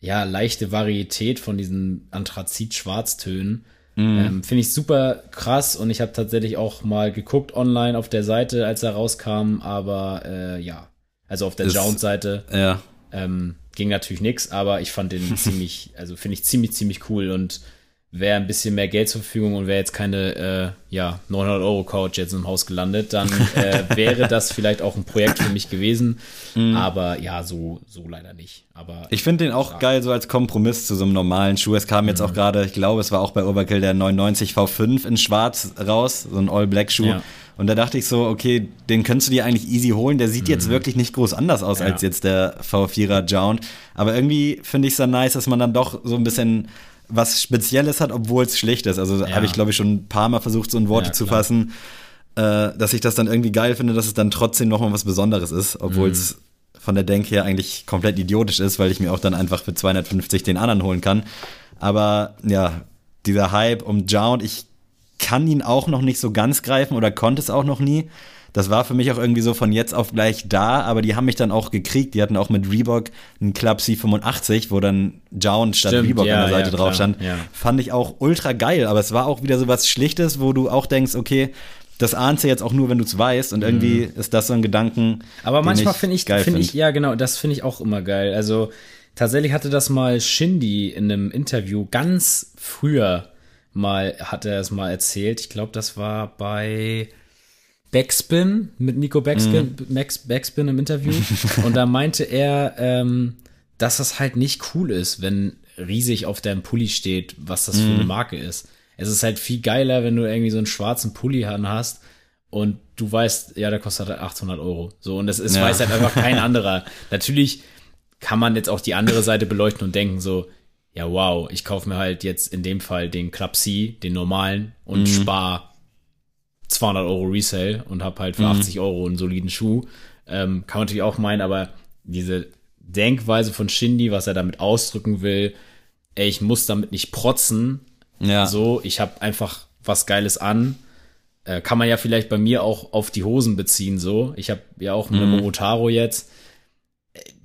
ja, leichte Varietät von diesen Anthrazit-Schwarztönen. Mhm. Ähm, Finde ich super krass und ich habe tatsächlich auch mal geguckt online auf der Seite, als er rauskam, aber äh, ja, also auf der Jound-Seite. Ja. Ähm, ging natürlich nix, aber ich fand den ziemlich, also finde ich ziemlich, ziemlich cool und wäre ein bisschen mehr Geld zur Verfügung und wäre jetzt keine äh, ja 900 Euro Couch jetzt im Haus gelandet, dann äh, wäre das vielleicht auch ein Projekt für mich gewesen. Mm. Aber ja, so so leider nicht. Aber ich finde den auch ja. geil so als Kompromiss zu so einem normalen Schuh. Es kam jetzt mhm. auch gerade, ich glaube, es war auch bei Overkill der 990 V5 in Schwarz raus, so ein All Black Schuh. Ja. Und da dachte ich so, okay, den könntest du dir eigentlich easy holen. Der sieht mhm. jetzt wirklich nicht groß anders aus ja. als jetzt der V4er Jound. Aber irgendwie finde ich es dann nice, dass man dann doch so ein bisschen was Spezielles hat, obwohl es schlecht ist. Also ja. habe ich, glaube ich, schon ein paar Mal versucht, so in Worte ja, zu fassen, äh, dass ich das dann irgendwie geil finde, dass es dann trotzdem nochmal was Besonderes ist, obwohl es mhm. von der Denke her eigentlich komplett idiotisch ist, weil ich mir auch dann einfach für 250 den anderen holen kann. Aber ja, dieser Hype um Jound, ich kann ihn auch noch nicht so ganz greifen oder konnte es auch noch nie das war für mich auch irgendwie so von jetzt auf gleich da, aber die haben mich dann auch gekriegt. Die hatten auch mit Reebok einen Club C85, wo dann Jound statt Stimmt, Reebok ja, an der Seite ja, drauf stand. Ja. Fand ich auch ultra geil, aber es war auch wieder so was Schlichtes, wo du auch denkst, okay, das ahnst du jetzt auch nur, wenn du es weißt und irgendwie mhm. ist das so ein Gedanken. Aber manchmal finde ich, finde find ich, ja genau, das finde ich auch immer geil. Also tatsächlich hatte das mal Shindy in einem Interview ganz früher mal, hat er es mal erzählt. Ich glaube, das war bei Backspin mit Nico Backspin, mm. Max Backspin im Interview. und da meinte er, ähm, dass das halt nicht cool ist, wenn riesig auf deinem Pulli steht, was das mm. für eine mhm. Marke ist. Es ist halt viel geiler, wenn du irgendwie so einen schwarzen Pulli hast und du weißt, ja, der kostet halt 800 Euro. So, und das ist, ja. weiß halt einfach kein anderer. Natürlich kann man jetzt auch die andere Seite beleuchten und denken so, ja, wow, ich kaufe mir halt jetzt in dem Fall den Club C, den normalen und mm. spar 200 Euro Resale und habe halt für mhm. 80 Euro einen soliden Schuh. Ähm, kann man natürlich auch meinen, aber diese Denkweise von Shindy, was er damit ausdrücken will, ey, ich muss damit nicht protzen. Ja. So, ich habe einfach was Geiles an. Äh, kann man ja vielleicht bei mir auch auf die Hosen beziehen, so. Ich habe ja auch eine mhm. Momotaro jetzt.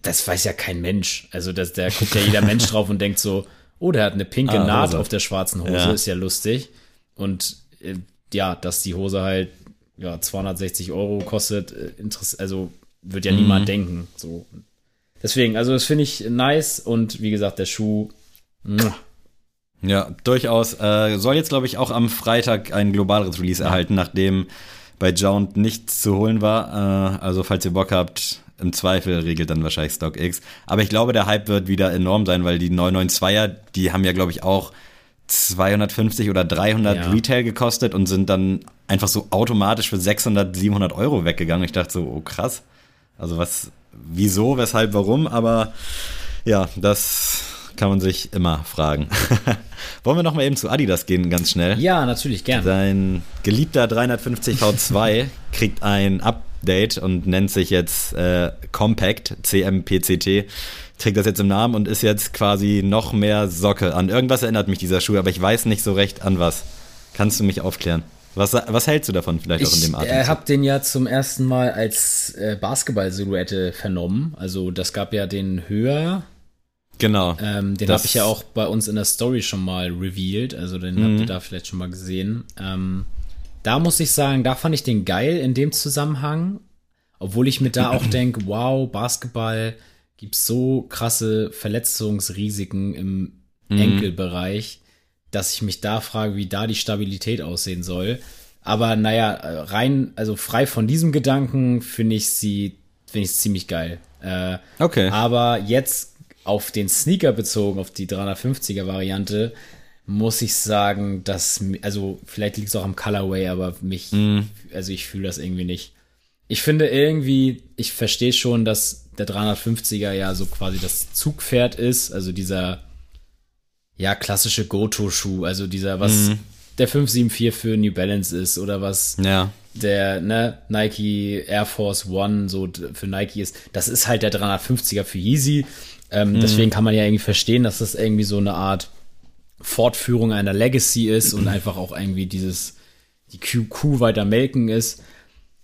Das weiß ja kein Mensch. Also, das, da guckt ja jeder Mensch drauf und denkt so, oh, der hat eine pinke ah, Naht auf der schwarzen Hose, ja. ist ja lustig. Und äh, ja, dass die Hose halt ja 260 Euro kostet, äh, also wird ja mhm. niemand denken. So. deswegen, also das finde ich nice und wie gesagt, der Schuh. Muah. Ja, durchaus. Äh, soll jetzt, glaube ich, auch am Freitag ein globaleres Release erhalten, nachdem bei Jound nichts zu holen war. Äh, also, falls ihr Bock habt, im Zweifel regelt dann wahrscheinlich StockX. Aber ich glaube, der Hype wird wieder enorm sein, weil die 992er, die haben ja, glaube ich, auch 250 oder 300 ja. Retail gekostet und sind dann einfach so automatisch für 600, 700 Euro weggegangen. Ich dachte so, oh krass. Also was, wieso, weshalb, warum? Aber ja, das kann man sich immer fragen. Wollen wir noch mal eben zu Adidas gehen, ganz schnell? Ja, natürlich, gerne. Sein geliebter 350 V2 kriegt ein Update und nennt sich jetzt äh, Compact, CMPCT. Trägt das jetzt im Namen und ist jetzt quasi noch mehr Socke. An irgendwas erinnert mich dieser Schuh, aber ich weiß nicht so recht an was. Kannst du mich aufklären? Was, was hältst du davon vielleicht ich, auch in dem Atem? Ich habe den ja zum ersten Mal als äh, Basketball-Silhouette vernommen. Also das gab ja den Höher, Genau. Ähm, den habe ich ja auch bei uns in der Story schon mal revealed, also den mhm. habt ihr da vielleicht schon mal gesehen. Ähm, da muss ich sagen, da fand ich den geil in dem Zusammenhang, obwohl ich mir da auch denke, wow, Basketball gibt so krasse Verletzungsrisiken im mhm. Enkelbereich, dass ich mich da frage, wie da die Stabilität aussehen soll. Aber naja, rein, also frei von diesem Gedanken finde ich sie, finde ich ziemlich geil. Äh, okay. Aber jetzt auf den Sneaker bezogen, auf die 350er Variante, muss ich sagen, dass, also vielleicht liegt es auch am Colorway, aber mich, mm. also ich fühle das irgendwie nicht. Ich finde irgendwie, ich verstehe schon, dass der 350er ja so quasi das Zugpferd ist, also dieser, ja, klassische Goto-Schuh, also dieser, was mm. der 574 für New Balance ist oder was ja. der, ne, Nike Air Force One so für Nike ist. Das ist halt der 350er für Yeezy ähm, mhm. Deswegen kann man ja irgendwie verstehen, dass das irgendwie so eine Art Fortführung einer Legacy ist und einfach auch irgendwie dieses, die QQ weiter melken ist.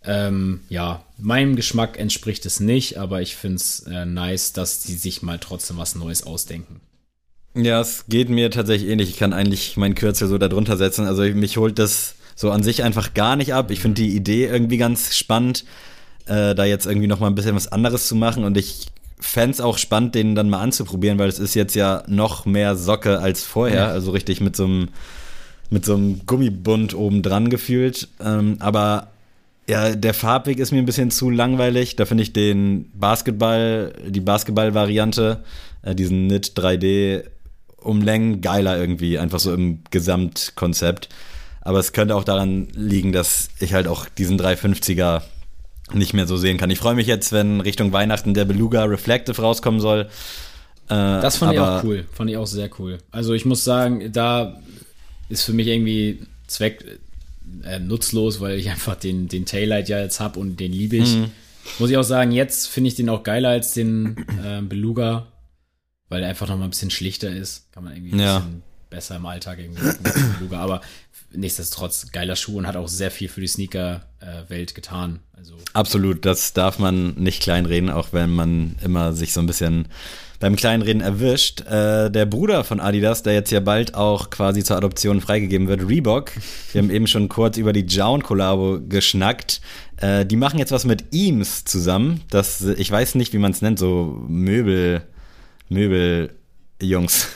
Ähm, ja, meinem Geschmack entspricht es nicht, aber ich finde es äh, nice, dass die sich mal trotzdem was Neues ausdenken. Ja, es geht mir tatsächlich ähnlich. Ich kann eigentlich meinen Kürzel so darunter setzen. Also mich holt das so an sich einfach gar nicht ab. Ich finde die Idee irgendwie ganz spannend, äh, da jetzt irgendwie noch mal ein bisschen was anderes zu machen. Und ich Fans auch spannend, den dann mal anzuprobieren, weil es ist jetzt ja noch mehr Socke als vorher, ja. also richtig mit so einem mit so einem Gummibund oben dran gefühlt. Ähm, aber ja, der Farbweg ist mir ein bisschen zu langweilig. Da finde ich den Basketball, die Basketball-Variante, äh, diesen Knit 3D Umlängen geiler irgendwie, einfach so im Gesamtkonzept. Aber es könnte auch daran liegen, dass ich halt auch diesen 350er nicht mehr so sehen kann. Ich freue mich jetzt, wenn Richtung Weihnachten der Beluga Reflective rauskommen soll. Äh, das fand ich auch cool. Fand ich auch sehr cool. Also ich muss sagen, da ist für mich irgendwie Zweck äh, nutzlos, weil ich einfach den, den Taillight ja jetzt habe und den liebe ich. Mhm. Muss ich auch sagen, jetzt finde ich den auch geiler als den äh, Beluga, weil er einfach noch mal ein bisschen schlichter ist. Kann man irgendwie ein bisschen besser im Alltag irgendwie Beluga. Aber nichtsdestotrotz geiler Schuh und hat auch sehr viel für die Sneaker-Welt getan. Also Absolut, das darf man nicht kleinreden, auch wenn man immer sich so ein bisschen beim Kleinreden erwischt. Äh, der Bruder von Adidas, der jetzt ja bald auch quasi zur Adoption freigegeben wird, Reebok. Wir haben eben schon kurz über die Jown-Kollabo geschnackt. Äh, die machen jetzt was mit Eames zusammen. Das, ich weiß nicht, wie man es nennt, so Möbel, Möbel-Jungs.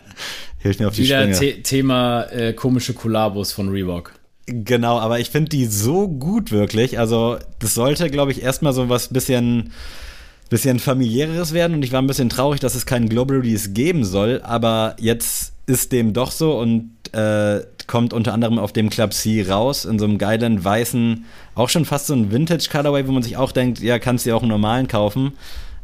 Hilf mir auf die Wieder Sprünge. The Thema äh, komische Kollabos von Reebok. Genau, aber ich finde die so gut wirklich. Also, das sollte, glaube ich, erstmal so was bisschen, bisschen familiäreres werden. Und ich war ein bisschen traurig, dass es keinen Global Release geben soll. Aber jetzt ist dem doch so und äh, kommt unter anderem auf dem Club C raus, in so einem geilen weißen, auch schon fast so ein Vintage Colorway, wo man sich auch denkt, ja, kannst du ja auch einen normalen kaufen.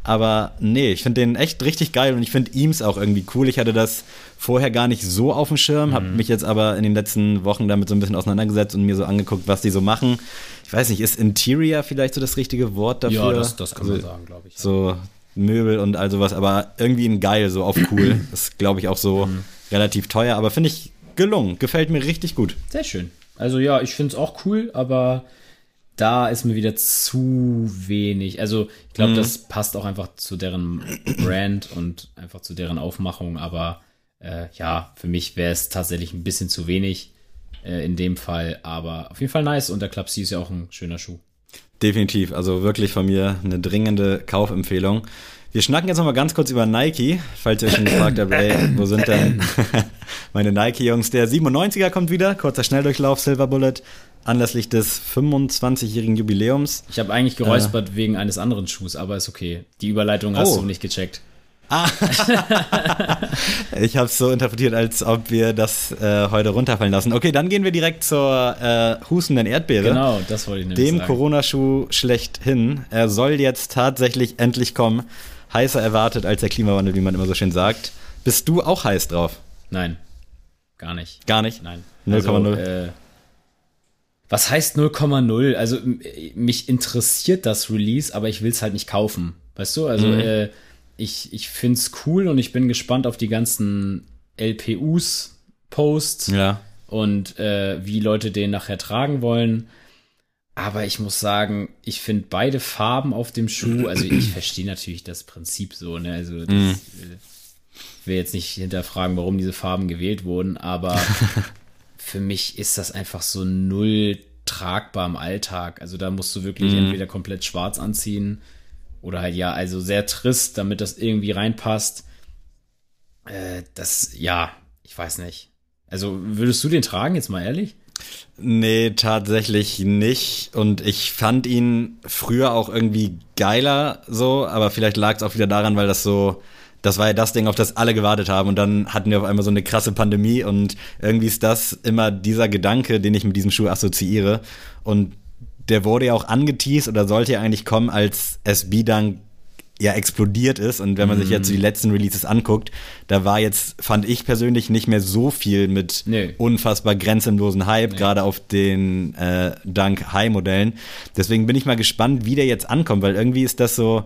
Aber nee, ich finde den echt richtig geil und ich finde Eames auch irgendwie cool. Ich hatte das vorher gar nicht so auf dem Schirm, habe mhm. mich jetzt aber in den letzten Wochen damit so ein bisschen auseinandergesetzt und mir so angeguckt, was die so machen. Ich weiß nicht, ist Interior vielleicht so das richtige Wort dafür? Ja, das, das kann man also, sagen, glaube ich. So Möbel und all sowas, aber irgendwie ein geil, so auf cool. ist, glaube ich, auch so mhm. relativ teuer, aber finde ich gelungen. Gefällt mir richtig gut. Sehr schön. Also ja, ich finde es auch cool, aber da ist mir wieder zu wenig. Also ich glaube, mhm. das passt auch einfach zu deren Brand und einfach zu deren Aufmachung. Aber äh, ja, für mich wäre es tatsächlich ein bisschen zu wenig äh, in dem Fall. Aber auf jeden Fall nice. Und der Club C ist ja auch ein schöner Schuh. Definitiv, also wirklich von mir eine dringende Kaufempfehlung. Wir schnacken jetzt noch mal ganz kurz über Nike, falls ihr euch schon gefragt habt, ey, wo sind denn meine Nike-Jungs? Der 97er kommt wieder, kurzer Schnelldurchlauf, Silver Bullet, anlässlich des 25-jährigen Jubiläums. Ich habe eigentlich geräuspert äh. wegen eines anderen Schuhs, aber ist okay. Die Überleitung hast oh. du nicht gecheckt. Ah. ich habe es so interpretiert, als ob wir das äh, heute runterfallen lassen. Okay, dann gehen wir direkt zur äh, hustenden Erdbeere. Genau, das wollte ich nämlich Dem Corona-Schuh schlechthin. Er soll jetzt tatsächlich endlich kommen. Heißer erwartet als der Klimawandel, wie man immer so schön sagt. Bist du auch heiß drauf? Nein, gar nicht. Gar nicht? Nein. 0,0. Also, äh, was heißt 0,0? Also mich interessiert das Release, aber ich will es halt nicht kaufen. Weißt du? Also mhm. äh, ich, ich finde es cool und ich bin gespannt auf die ganzen LPUs, Posts ja. und äh, wie Leute den nachher tragen wollen. Aber ich muss sagen, ich finde beide Farben auf dem Schuh, also ich verstehe natürlich das Prinzip so, ne? Also das, mm. ich will jetzt nicht hinterfragen, warum diese Farben gewählt wurden, aber für mich ist das einfach so null tragbar im Alltag. Also da musst du wirklich mm. entweder komplett schwarz anziehen oder halt ja, also sehr trist, damit das irgendwie reinpasst. Äh, das, ja, ich weiß nicht. Also würdest du den tragen, jetzt mal ehrlich? Nee, tatsächlich nicht. Und ich fand ihn früher auch irgendwie geiler so, aber vielleicht lag es auch wieder daran, weil das so, das war ja das Ding, auf das alle gewartet haben. Und dann hatten wir auf einmal so eine krasse Pandemie und irgendwie ist das immer dieser Gedanke, den ich mit diesem Schuh assoziiere. Und der wurde ja auch angeteased oder sollte ja eigentlich kommen, als SB dann ja explodiert ist. Und wenn man mm. sich jetzt die mhm. letzten Releases anguckt, da war jetzt, fand ich persönlich, nicht mehr so viel mit nee. unfassbar grenzenlosen Hype, nee. gerade auf den äh, Dunk High-Modellen. Deswegen bin ich mal gespannt, wie der jetzt ankommt, weil irgendwie ist das so,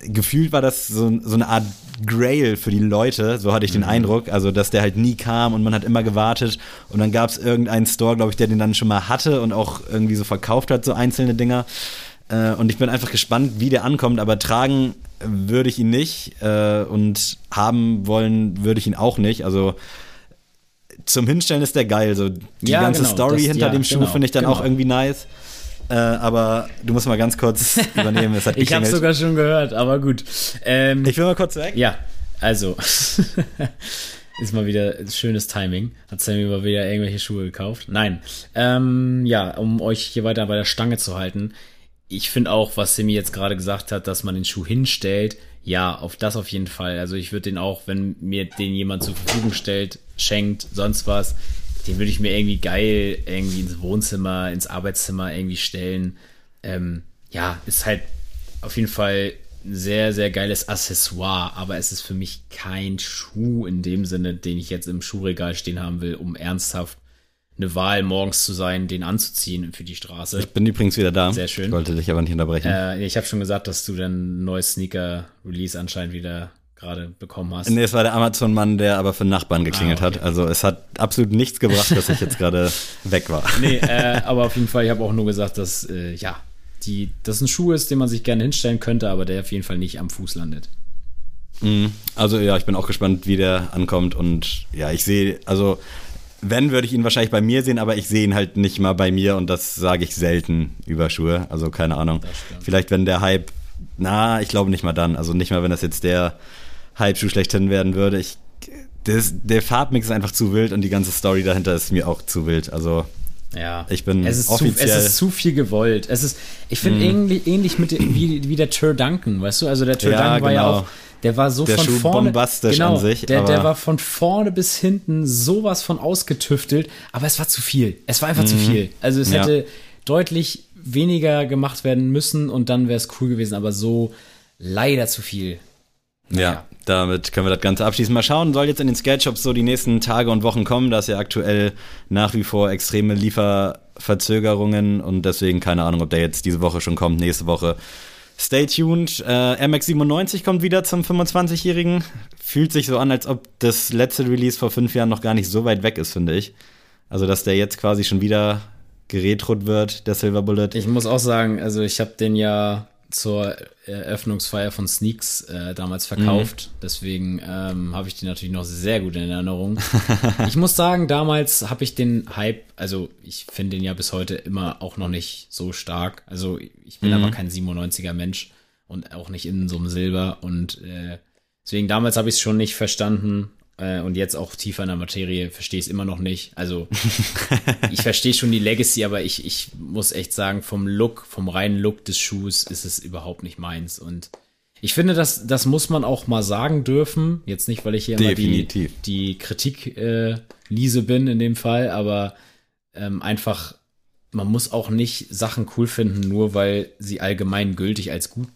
gefühlt war das so, so eine Art Grail für die Leute, so hatte ich den mhm. Eindruck, also dass der halt nie kam und man hat immer gewartet und dann gab es irgendeinen Store, glaube ich, der den dann schon mal hatte und auch irgendwie so verkauft hat, so einzelne Dinger. Äh, und ich bin einfach gespannt, wie der ankommt, aber tragen würde ich ihn nicht äh, und haben wollen würde ich ihn auch nicht. Also zum Hinstellen ist der geil. So die ja, ganze genau, Story das, hinter ja, dem Schuh genau, finde ich dann genau. auch irgendwie nice. Äh, aber du musst mal ganz kurz übernehmen. Es hat ich habe sogar schon gehört, aber gut. Ähm, ich will mal kurz weg. Ja, also ist mal wieder schönes Timing. Hat Sammy mal wieder irgendwelche Schuhe gekauft? Nein. Ähm, ja, um euch hier weiter bei der Stange zu halten. Ich finde auch, was Sammy jetzt gerade gesagt hat, dass man den Schuh hinstellt. Ja, auf das auf jeden Fall. Also ich würde den auch, wenn mir den jemand zur Verfügung stellt, schenkt, sonst was, den würde ich mir irgendwie geil irgendwie ins Wohnzimmer, ins Arbeitszimmer irgendwie stellen. Ähm, ja, ist halt auf jeden Fall ein sehr, sehr geiles Accessoire, aber es ist für mich kein Schuh in dem Sinne, den ich jetzt im Schuhregal stehen haben will, um ernsthaft eine Wahl morgens zu sein, den anzuziehen für die Straße. Ich bin übrigens wieder da. Sehr schön. Ich wollte dich aber nicht unterbrechen. Äh, ich habe schon gesagt, dass du dein neues Sneaker-Release anscheinend wieder gerade bekommen hast. Nee, es war der Amazon-Mann, der aber für Nachbarn geklingelt ah, okay. hat. Also es hat absolut nichts gebracht, dass ich jetzt gerade weg war. Nee, äh, aber auf jeden Fall, ich habe auch nur gesagt, dass, äh, ja, die, das ein Schuh ist, den man sich gerne hinstellen könnte, aber der auf jeden Fall nicht am Fuß landet. Mhm. Also ja, ich bin auch gespannt, wie der ankommt und ja, ich sehe, also wenn, würde ich ihn wahrscheinlich bei mir sehen, aber ich sehe ihn halt nicht mal bei mir und das sage ich selten über Schuhe. Also keine Ahnung. Vielleicht, wenn der Hype, na, ich glaube nicht mal dann. Also nicht mal, wenn das jetzt der Hype-Schuh schlechthin werden würde. Ich, das, der Farbmix ist einfach zu wild und die ganze Story dahinter ist mir auch zu wild. Also ja. Ich bin es ist offiziell. Zu, es ist zu viel gewollt. Es ist, ich finde mm. ähnlich, ähnlich mit wie, wie der Tur Duncan, weißt du? Also der Tur ja, Duncan war genau. ja auch, der war so der von Schuh vorne. bombastisch genau, an sich. Der, der war von vorne bis hinten sowas von ausgetüftelt, aber es war zu viel. Es war einfach mm. zu mhm. viel. Also es ja. hätte deutlich weniger gemacht werden müssen und dann wäre es cool gewesen, aber so leider zu viel. Naja. Ja, damit können wir das Ganze abschließen. Mal schauen, soll jetzt in den Skate-Shops so die nächsten Tage und Wochen kommen. Da ist ja aktuell nach wie vor extreme Lieferverzögerungen und deswegen keine Ahnung, ob der jetzt diese Woche schon kommt, nächste Woche. Stay tuned. Äh, MX97 kommt wieder zum 25-Jährigen. Fühlt sich so an, als ob das letzte Release vor fünf Jahren noch gar nicht so weit weg ist, finde ich. Also, dass der jetzt quasi schon wieder geretrot wird, der Silver Bullet. Ich muss auch sagen, also ich habe den ja zur Eröffnungsfeier von Sneaks äh, damals verkauft. Mhm. Deswegen ähm, habe ich die natürlich noch sehr gut in Erinnerung. ich muss sagen, damals habe ich den Hype, also ich finde den ja bis heute immer auch noch nicht so stark. Also ich bin mhm. aber kein 97er Mensch und auch nicht in so einem Silber. Und äh, deswegen damals habe ich es schon nicht verstanden. Äh, und jetzt auch tiefer in der Materie verstehe ich es immer noch nicht. Also ich verstehe schon die Legacy, aber ich, ich muss echt sagen, vom Look, vom reinen Look des Schuhs ist es überhaupt nicht meins. Und ich finde, das, das muss man auch mal sagen dürfen. Jetzt nicht, weil ich hier Definitiv. immer die, die Kritik äh, Liese bin in dem Fall, aber ähm, einfach, man muss auch nicht Sachen cool finden, nur weil sie allgemein gültig als gut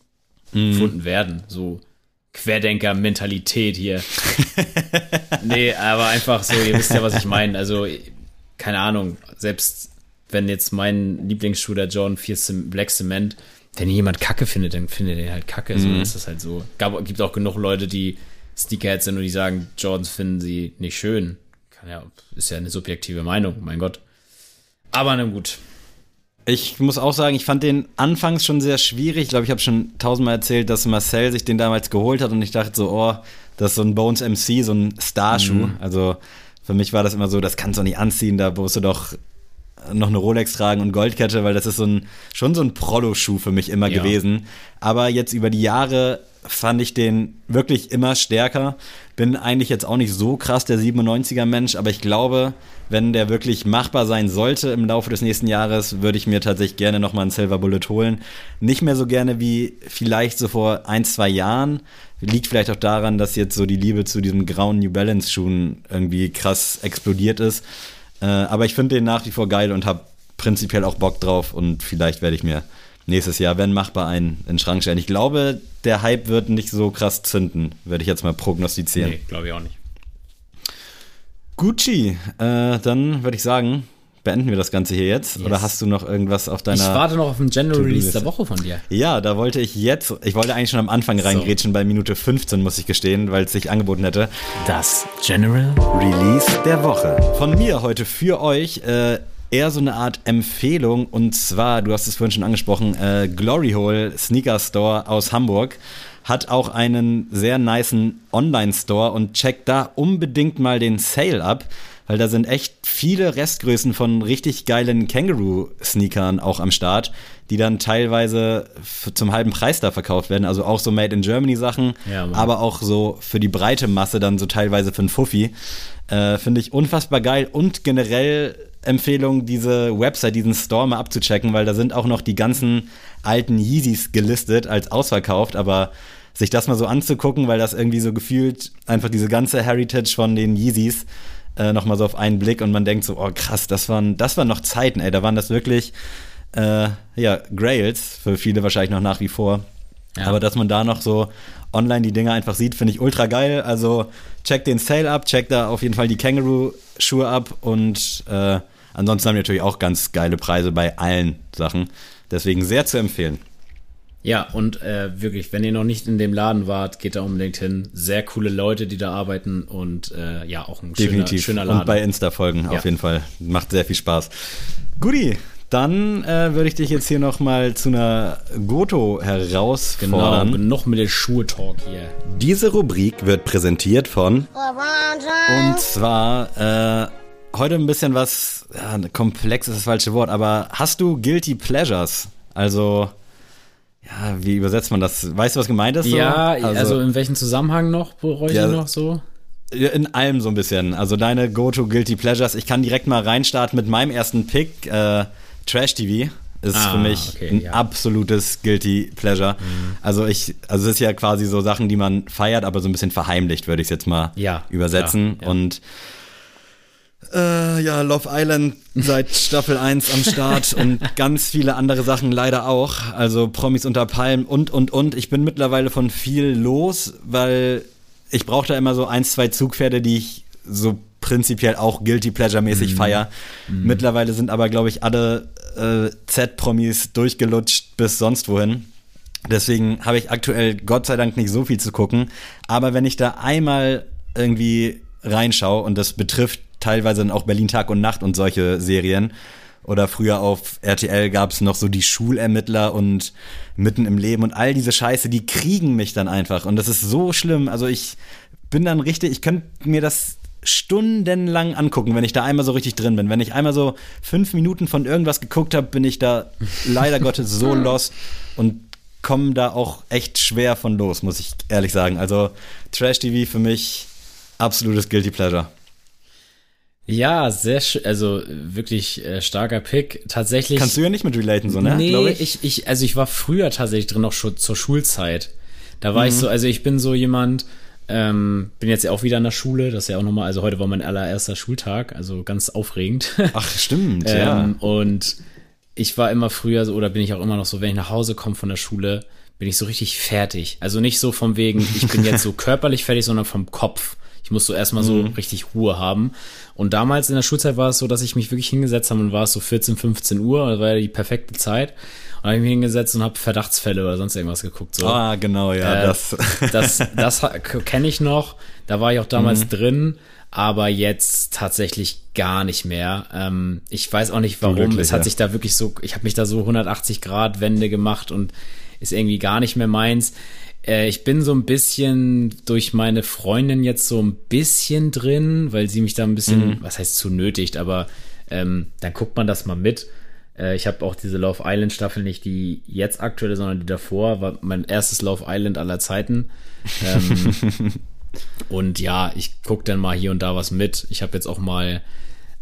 mhm. gefunden werden. So Querdenker-Mentalität hier. nee, aber einfach so, ihr wisst ja, was ich meine. Also, keine Ahnung, selbst wenn jetzt mein Lieblingsschuh der Jordan 4 Black Cement, wenn jemand Kacke findet, dann findet er halt Kacke. So mhm. ist das halt so. Gab, gibt auch genug Leute, die Sneakerheads sind und die sagen, Jordans finden sie nicht schön. Kann ja, ist ja eine subjektive Meinung, mein Gott. Aber na gut. Ich muss auch sagen, ich fand den anfangs schon sehr schwierig. Ich glaube, ich habe schon tausendmal erzählt, dass Marcel sich den damals geholt hat und ich dachte so, oh, das ist so ein Bones MC, so ein Starschuh. Mhm. Also für mich war das immer so, das kannst du nicht anziehen, da musst du doch noch eine Rolex tragen und Goldkette, weil das ist so ein, schon so ein Prollo-Schuh für mich immer ja. gewesen. Aber jetzt über die Jahre fand ich den wirklich immer stärker. Bin eigentlich jetzt auch nicht so krass der 97er Mensch, aber ich glaube, wenn der wirklich machbar sein sollte im Laufe des nächsten Jahres, würde ich mir tatsächlich gerne nochmal einen Silver Bullet holen. Nicht mehr so gerne wie vielleicht so vor ein, zwei Jahren. Liegt vielleicht auch daran, dass jetzt so die Liebe zu diesem grauen New Balance Schuhen irgendwie krass explodiert ist. Äh, aber ich finde den nach wie vor geil und habe prinzipiell auch Bock drauf und vielleicht werde ich mir nächstes Jahr, wenn machbar, einen in den Schrank stellen. Ich glaube, der Hype wird nicht so krass zünden, werde ich jetzt mal prognostizieren. Nee, glaube ich auch nicht. Gucci, äh, dann würde ich sagen, beenden wir das Ganze hier jetzt. Yes. Oder hast du noch irgendwas auf deiner. Ich warte noch auf den General Release der Woche von dir. Ja, da wollte ich jetzt, ich wollte eigentlich schon am Anfang reingrätschen, so. bei Minute 15, muss ich gestehen, weil es sich angeboten hätte. Das General Release der Woche. Von mir heute für euch. Äh, eher so eine Art Empfehlung und zwar, du hast es vorhin schon angesprochen, äh, Glory Hole Sneaker Store aus Hamburg hat auch einen sehr niceen Online-Store und checkt da unbedingt mal den Sale ab, weil da sind echt viele Restgrößen von richtig geilen Kangaroo-Sneakern auch am Start, die dann teilweise zum halben Preis da verkauft werden. Also auch so Made in Germany Sachen, ja, aber auch so für die breite Masse dann so teilweise für einen Fuffi. Äh, Finde ich unfassbar geil und generell Empfehlung, diese Website, diesen Store mal abzuchecken, weil da sind auch noch die ganzen alten Yeezys gelistet als ausverkauft, aber sich das mal so anzugucken, weil das irgendwie so gefühlt einfach diese ganze Heritage von den Yeezys äh, nochmal so auf einen Blick und man denkt so, oh krass, das waren, das waren noch Zeiten, ey, da waren das wirklich, äh, ja, Grails, für viele wahrscheinlich noch nach wie vor. Ja. Aber dass man da noch so online die Dinger einfach sieht, finde ich ultra geil. Also check den Sale ab, check da auf jeden Fall die Kangaroo-Schuhe ab und äh, Ansonsten haben wir natürlich auch ganz geile Preise bei allen Sachen. Deswegen sehr zu empfehlen. Ja, und äh, wirklich, wenn ihr noch nicht in dem Laden wart, geht da unbedingt hin. Sehr coole Leute, die da arbeiten und äh, ja, auch ein Definitiv. schöner, schöner Laden. Und bei Insta folgen, ja. auf jeden Fall. Macht sehr viel Spaß. Guti, dann äh, würde ich dich jetzt hier nochmal zu einer Goto herausfordern. Genau, noch mit dem Schuhe-Talk hier. Diese Rubrik wird präsentiert von und zwar äh, heute ein bisschen was, ja, komplex ist das falsche Wort, aber hast du Guilty Pleasures? Also, ja, wie übersetzt man das? Weißt du, was gemeint ist? So? Ja, also, also, in welchem Zusammenhang noch, ich ja, noch so? In allem so ein bisschen. Also deine Go-To Guilty Pleasures. Ich kann direkt mal reinstarten mit meinem ersten Pick. Äh, Trash TV ist ah, für mich okay, ein ja. absolutes Guilty Pleasure. Mhm. Also ich, also es ist ja quasi so Sachen, die man feiert, aber so ein bisschen verheimlicht, würde ich es jetzt mal ja, übersetzen. Ja, Und äh, ja, Love Island seit Staffel 1 am Start und ganz viele andere Sachen leider auch. Also Promis unter Palmen und, und, und. Ich bin mittlerweile von viel los, weil ich brauche da immer so ein, zwei Zugpferde, die ich so prinzipiell auch Guilty Pleasure-mäßig mhm. feier. Mhm. Mittlerweile sind aber, glaube ich, alle äh, Z-Promis durchgelutscht bis sonst wohin. Deswegen habe ich aktuell Gott sei Dank nicht so viel zu gucken. Aber wenn ich da einmal irgendwie reinschaue und das betrifft teilweise dann auch Berlin Tag und Nacht und solche Serien, Oder früher auf RTL gab es noch so die Schulermittler und mitten im Leben und all diese Scheiße, die kriegen mich dann einfach. Und das ist so schlimm. Also ich bin dann richtig, ich könnte mir das stundenlang angucken, wenn ich da einmal so richtig drin bin. Wenn ich einmal so fünf Minuten von irgendwas geguckt habe, bin ich da leider Gottes so lost und komme da auch echt schwer von los, muss ich ehrlich sagen. Also Trash TV für mich absolutes Guilty Pleasure. Ja, sehr schön, also wirklich äh, starker Pick. Tatsächlich. Kannst du ja nicht mit relaten, so, ne? Nee, ich. ich. ich, also ich war früher tatsächlich drin, noch schon zur Schulzeit. Da war mhm. ich so, also ich bin so jemand, ähm, bin jetzt ja auch wieder in der Schule, das ist ja auch nochmal, also heute war mein allererster Schultag, also ganz aufregend. Ach, stimmt, ähm, ja. Und ich war immer früher so, oder bin ich auch immer noch so, wenn ich nach Hause komme von der Schule, bin ich so richtig fertig. Also nicht so vom wegen, ich bin jetzt so körperlich fertig, sondern vom Kopf. Ich muss so erstmal so mhm. richtig Ruhe haben. Und damals in der Schulzeit war es so, dass ich mich wirklich hingesetzt habe und war es so 14, 15 Uhr, das war ja die perfekte Zeit. Und habe ich mich hingesetzt und habe Verdachtsfälle oder sonst irgendwas geguckt. So. Ah, genau, ja. Äh, das das, das kenne ich noch. Da war ich auch damals mhm. drin aber jetzt tatsächlich gar nicht mehr. Ähm, ich weiß auch nicht warum. Es hat ja. sich da wirklich so, ich habe mich da so 180 Grad Wende gemacht und ist irgendwie gar nicht mehr meins. Äh, ich bin so ein bisschen durch meine Freundin jetzt so ein bisschen drin, weil sie mich da ein bisschen, mhm. was heißt zu nötigt, aber ähm, dann guckt man das mal mit. Äh, ich habe auch diese Love Island Staffel nicht die jetzt aktuelle, sondern die davor, war mein erstes Love Island aller Zeiten. Ähm, und ja, ich guck dann mal hier und da was mit. Ich habe jetzt auch mal,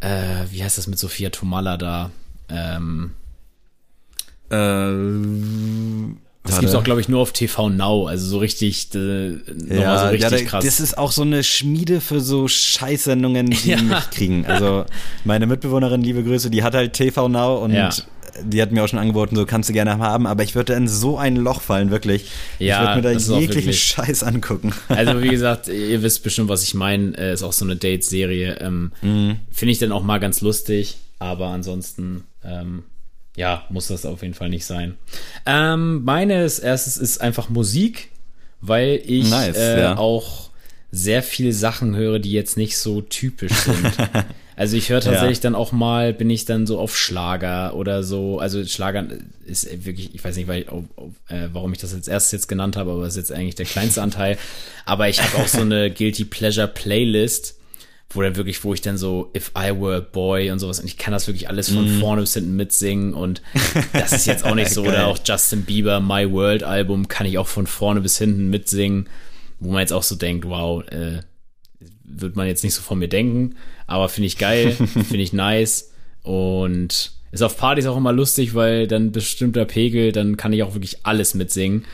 äh, wie heißt das mit Sophia Tomalla da? Ähm, äh, das gibt es auch, glaube ich, nur auf TV Now, also so richtig, äh, ja, so richtig ja, krass. Das ist auch so eine Schmiede für so Scheißsendungen, die ja. mich kriegen. Also meine Mitbewohnerin, liebe Grüße, die hat halt TV Now und ja. die hat mir auch schon angeboten, so kannst du gerne haben, aber ich würde in so ein Loch fallen, wirklich. Ja, ich würde mir da jeglichen Scheiß angucken. Also wie gesagt, ihr wisst bestimmt, was ich meine. Äh, ist auch so eine Date-Serie. Ähm, mhm. Finde ich dann auch mal ganz lustig, aber ansonsten ähm, ja, muss das auf jeden Fall nicht sein. Ähm, meines erstes ist einfach Musik, weil ich nice, äh, ja. auch sehr viele Sachen höre, die jetzt nicht so typisch sind. also ich höre tatsächlich ja. dann auch mal, bin ich dann so auf Schlager oder so. Also Schlager ist wirklich, ich weiß nicht, weil, äh, warum ich das als erstes jetzt genannt habe, aber es ist jetzt eigentlich der kleinste Anteil. Aber ich habe auch so eine Guilty Pleasure Playlist wo dann wirklich, wo ich dann so If I Were a Boy und sowas und ich kann das wirklich alles von mm. vorne bis hinten mitsingen und das ist jetzt auch nicht so oder auch Justin Bieber My World Album kann ich auch von vorne bis hinten mitsingen, wo man jetzt auch so denkt, wow, äh, wird man jetzt nicht so von mir denken, aber finde ich geil, finde ich nice und ist auf Partys auch immer lustig, weil dann bestimmter Pegel, dann kann ich auch wirklich alles mitsingen.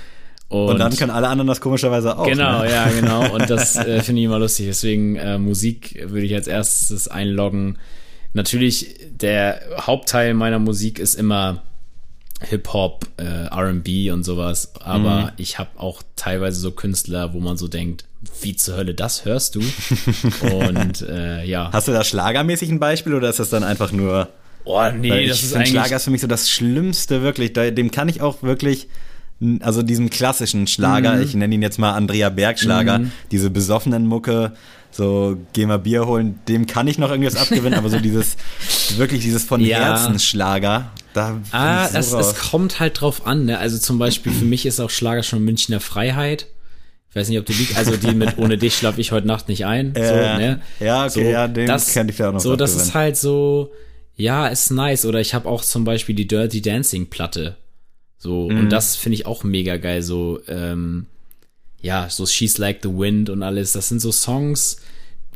Und, und, dann können alle anderen das komischerweise auch. Genau, ne? ja, genau. Und das äh, finde ich immer lustig. Deswegen äh, Musik würde ich als erstes einloggen. Natürlich, der Hauptteil meiner Musik ist immer Hip-Hop, äh, RB und sowas. Aber mhm. ich habe auch teilweise so Künstler, wo man so denkt, wie zur Hölle, das hörst du? und äh, ja. Hast du da schlagermäßig ein Beispiel oder ist das dann einfach nur. Oh, nee, das ist eigentlich. Schlager ist für mich so das Schlimmste, wirklich. Dem kann ich auch wirklich also diesem klassischen Schlager, mhm. ich nenne ihn jetzt mal Andrea Berg Schlager, mhm. diese besoffenen Mucke, so geh mal Bier holen, dem kann ich noch irgendwas abgewinnen, aber so dieses wirklich dieses von ja. Herzen Schlager, da ah, so es, es, kommt halt drauf an, ne? Also zum Beispiel für mich ist auch Schlager schon Münchner Freiheit. Ich weiß nicht, ob du die, also die mit ohne dich schlafe ich heute Nacht nicht ein. Äh, so, ne? Ja, okay, so, ja, den das, kenn ich ja auch noch. So, das ist halt so, ja, ist nice. Oder ich habe auch zum Beispiel die Dirty Dancing Platte. So, mhm. und das finde ich auch mega geil. So, ähm, ja, so She's Like the Wind und alles. Das sind so Songs,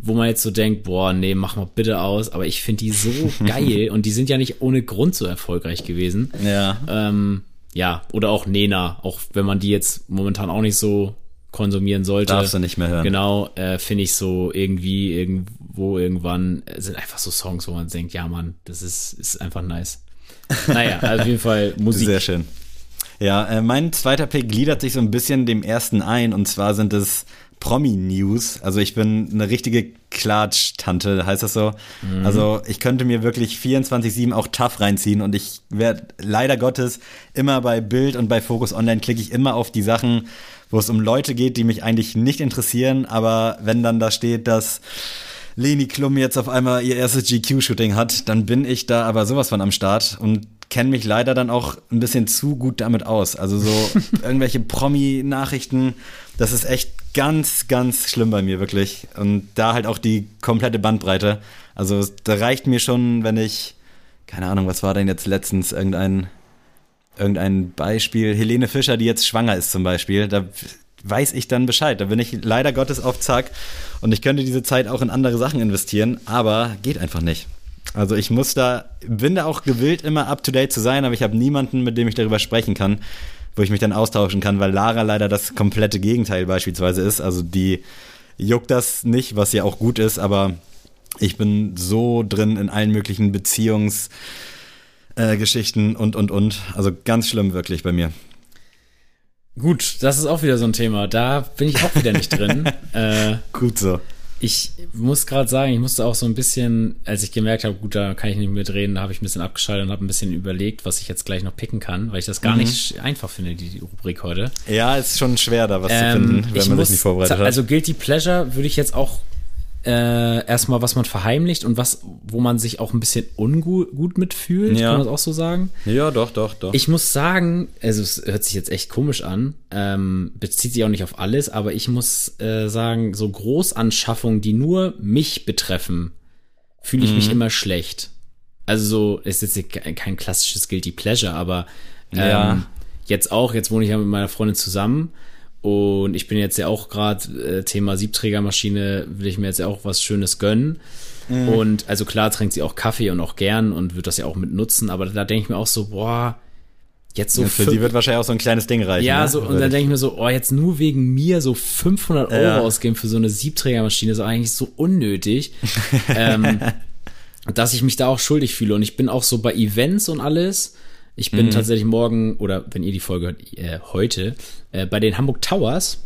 wo man jetzt so denkt, boah, nee, mach mal bitte aus. Aber ich finde die so geil und die sind ja nicht ohne Grund so erfolgreich gewesen. Ja. Ähm, ja, oder auch Nena, auch wenn man die jetzt momentan auch nicht so konsumieren sollte. Darfst du nicht mehr hören. Genau, äh, finde ich so irgendwie, irgendwo, irgendwann, äh, sind einfach so Songs, wo man denkt, ja, Mann, das ist, ist einfach nice. Naja, also auf jeden Fall Musik. Sehr schön. Ja, äh, mein zweiter Pick gliedert sich so ein bisschen dem ersten ein und zwar sind es Promi-News. Also ich bin eine richtige Klatsch-Tante, heißt das so? Mhm. Also ich könnte mir wirklich 24-7 auch tough reinziehen und ich werde leider Gottes immer bei Bild und bei Focus Online klicke ich immer auf die Sachen, wo es um Leute geht, die mich eigentlich nicht interessieren, aber wenn dann da steht, dass Leni Klum jetzt auf einmal ihr erstes GQ-Shooting hat, dann bin ich da aber sowas von am Start und kenne mich leider dann auch ein bisschen zu gut damit aus. Also so irgendwelche Promi-Nachrichten, das ist echt ganz, ganz schlimm bei mir, wirklich. Und da halt auch die komplette Bandbreite. Also da reicht mir schon, wenn ich, keine Ahnung, was war denn jetzt letztens, irgendein, irgendein Beispiel, Helene Fischer, die jetzt schwanger ist zum Beispiel, da weiß ich dann Bescheid. Da bin ich leider Gottes auf Zack und ich könnte diese Zeit auch in andere Sachen investieren, aber geht einfach nicht. Also ich muss da, bin da auch gewillt, immer up-to-date zu sein, aber ich habe niemanden, mit dem ich darüber sprechen kann, wo ich mich dann austauschen kann, weil Lara leider das komplette Gegenteil beispielsweise ist. Also die juckt das nicht, was ja auch gut ist, aber ich bin so drin in allen möglichen Beziehungsgeschichten äh, und, und, und. Also ganz schlimm wirklich bei mir. Gut, das ist auch wieder so ein Thema. Da bin ich auch wieder nicht drin. äh, Gut so. Ich muss gerade sagen, ich musste auch so ein bisschen, als ich gemerkt habe, gut, da kann ich nicht mitreden, da habe ich ein bisschen abgeschaltet und habe ein bisschen überlegt, was ich jetzt gleich noch picken kann, weil ich das gar mhm. nicht einfach finde, die, die, Rubrik heute. Ja, ist schon schwer, da was ähm, zu finden, wenn man muss, sich nicht vorbereitet hat. Also Guilty Pleasure würde ich jetzt auch äh, erstmal, was man verheimlicht und was, wo man sich auch ein bisschen ungut mitfühlt, ja. kann man das auch so sagen? Ja, doch, doch, doch. Ich muss sagen, also es hört sich jetzt echt komisch an, ähm, bezieht sich auch nicht auf alles, aber ich muss äh, sagen, so Großanschaffungen, die nur mich betreffen, fühle ich mhm. mich immer schlecht. Also so, ist jetzt kein klassisches Guilty Pleasure, aber ähm, ja. jetzt auch, jetzt wohne ich ja mit meiner Freundin zusammen und ich bin jetzt ja auch gerade äh, Thema Siebträgermaschine, will ich mir jetzt ja auch was Schönes gönnen. Mhm. Und also klar trinkt sie auch Kaffee und auch gern und wird das ja auch mit nutzen, aber da denke ich mir auch so, boah, jetzt so. Ja, für die wird wahrscheinlich auch so ein kleines Ding reichen. Ja, ne? so, und dann denke ich mir so, oh, jetzt nur wegen mir so 500 Euro ja. ausgeben für so eine Siebträgermaschine, ist eigentlich so unnötig. ähm, dass ich mich da auch schuldig fühle. Und ich bin auch so bei Events und alles ich bin mhm. tatsächlich morgen, oder wenn ihr die Folge hört, äh, heute, äh, bei den Hamburg Towers.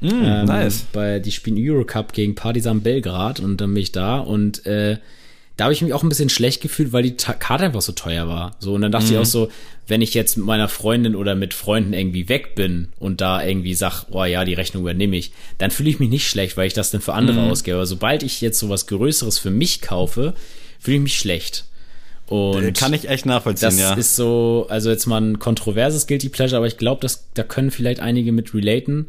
Mm, ähm, nice. Bei, die spielen Eurocup gegen Partisan Belgrad und dann bin ich da und äh, da habe ich mich auch ein bisschen schlecht gefühlt, weil die Karte einfach so teuer war. So, und dann dachte mhm. ich auch so, wenn ich jetzt mit meiner Freundin oder mit Freunden irgendwie weg bin und da irgendwie sag, oh ja, die Rechnung übernehme ich, dann fühle ich mich nicht schlecht, weil ich das dann für andere mhm. ausgebe. Aber sobald ich jetzt so was Größeres für mich kaufe, fühle ich mich schlecht. Und äh, Kann ich echt nachvollziehen, das ja. ist so, also jetzt mal ein kontroverses Guilty Pleasure, aber ich glaube, da können vielleicht einige mit relaten.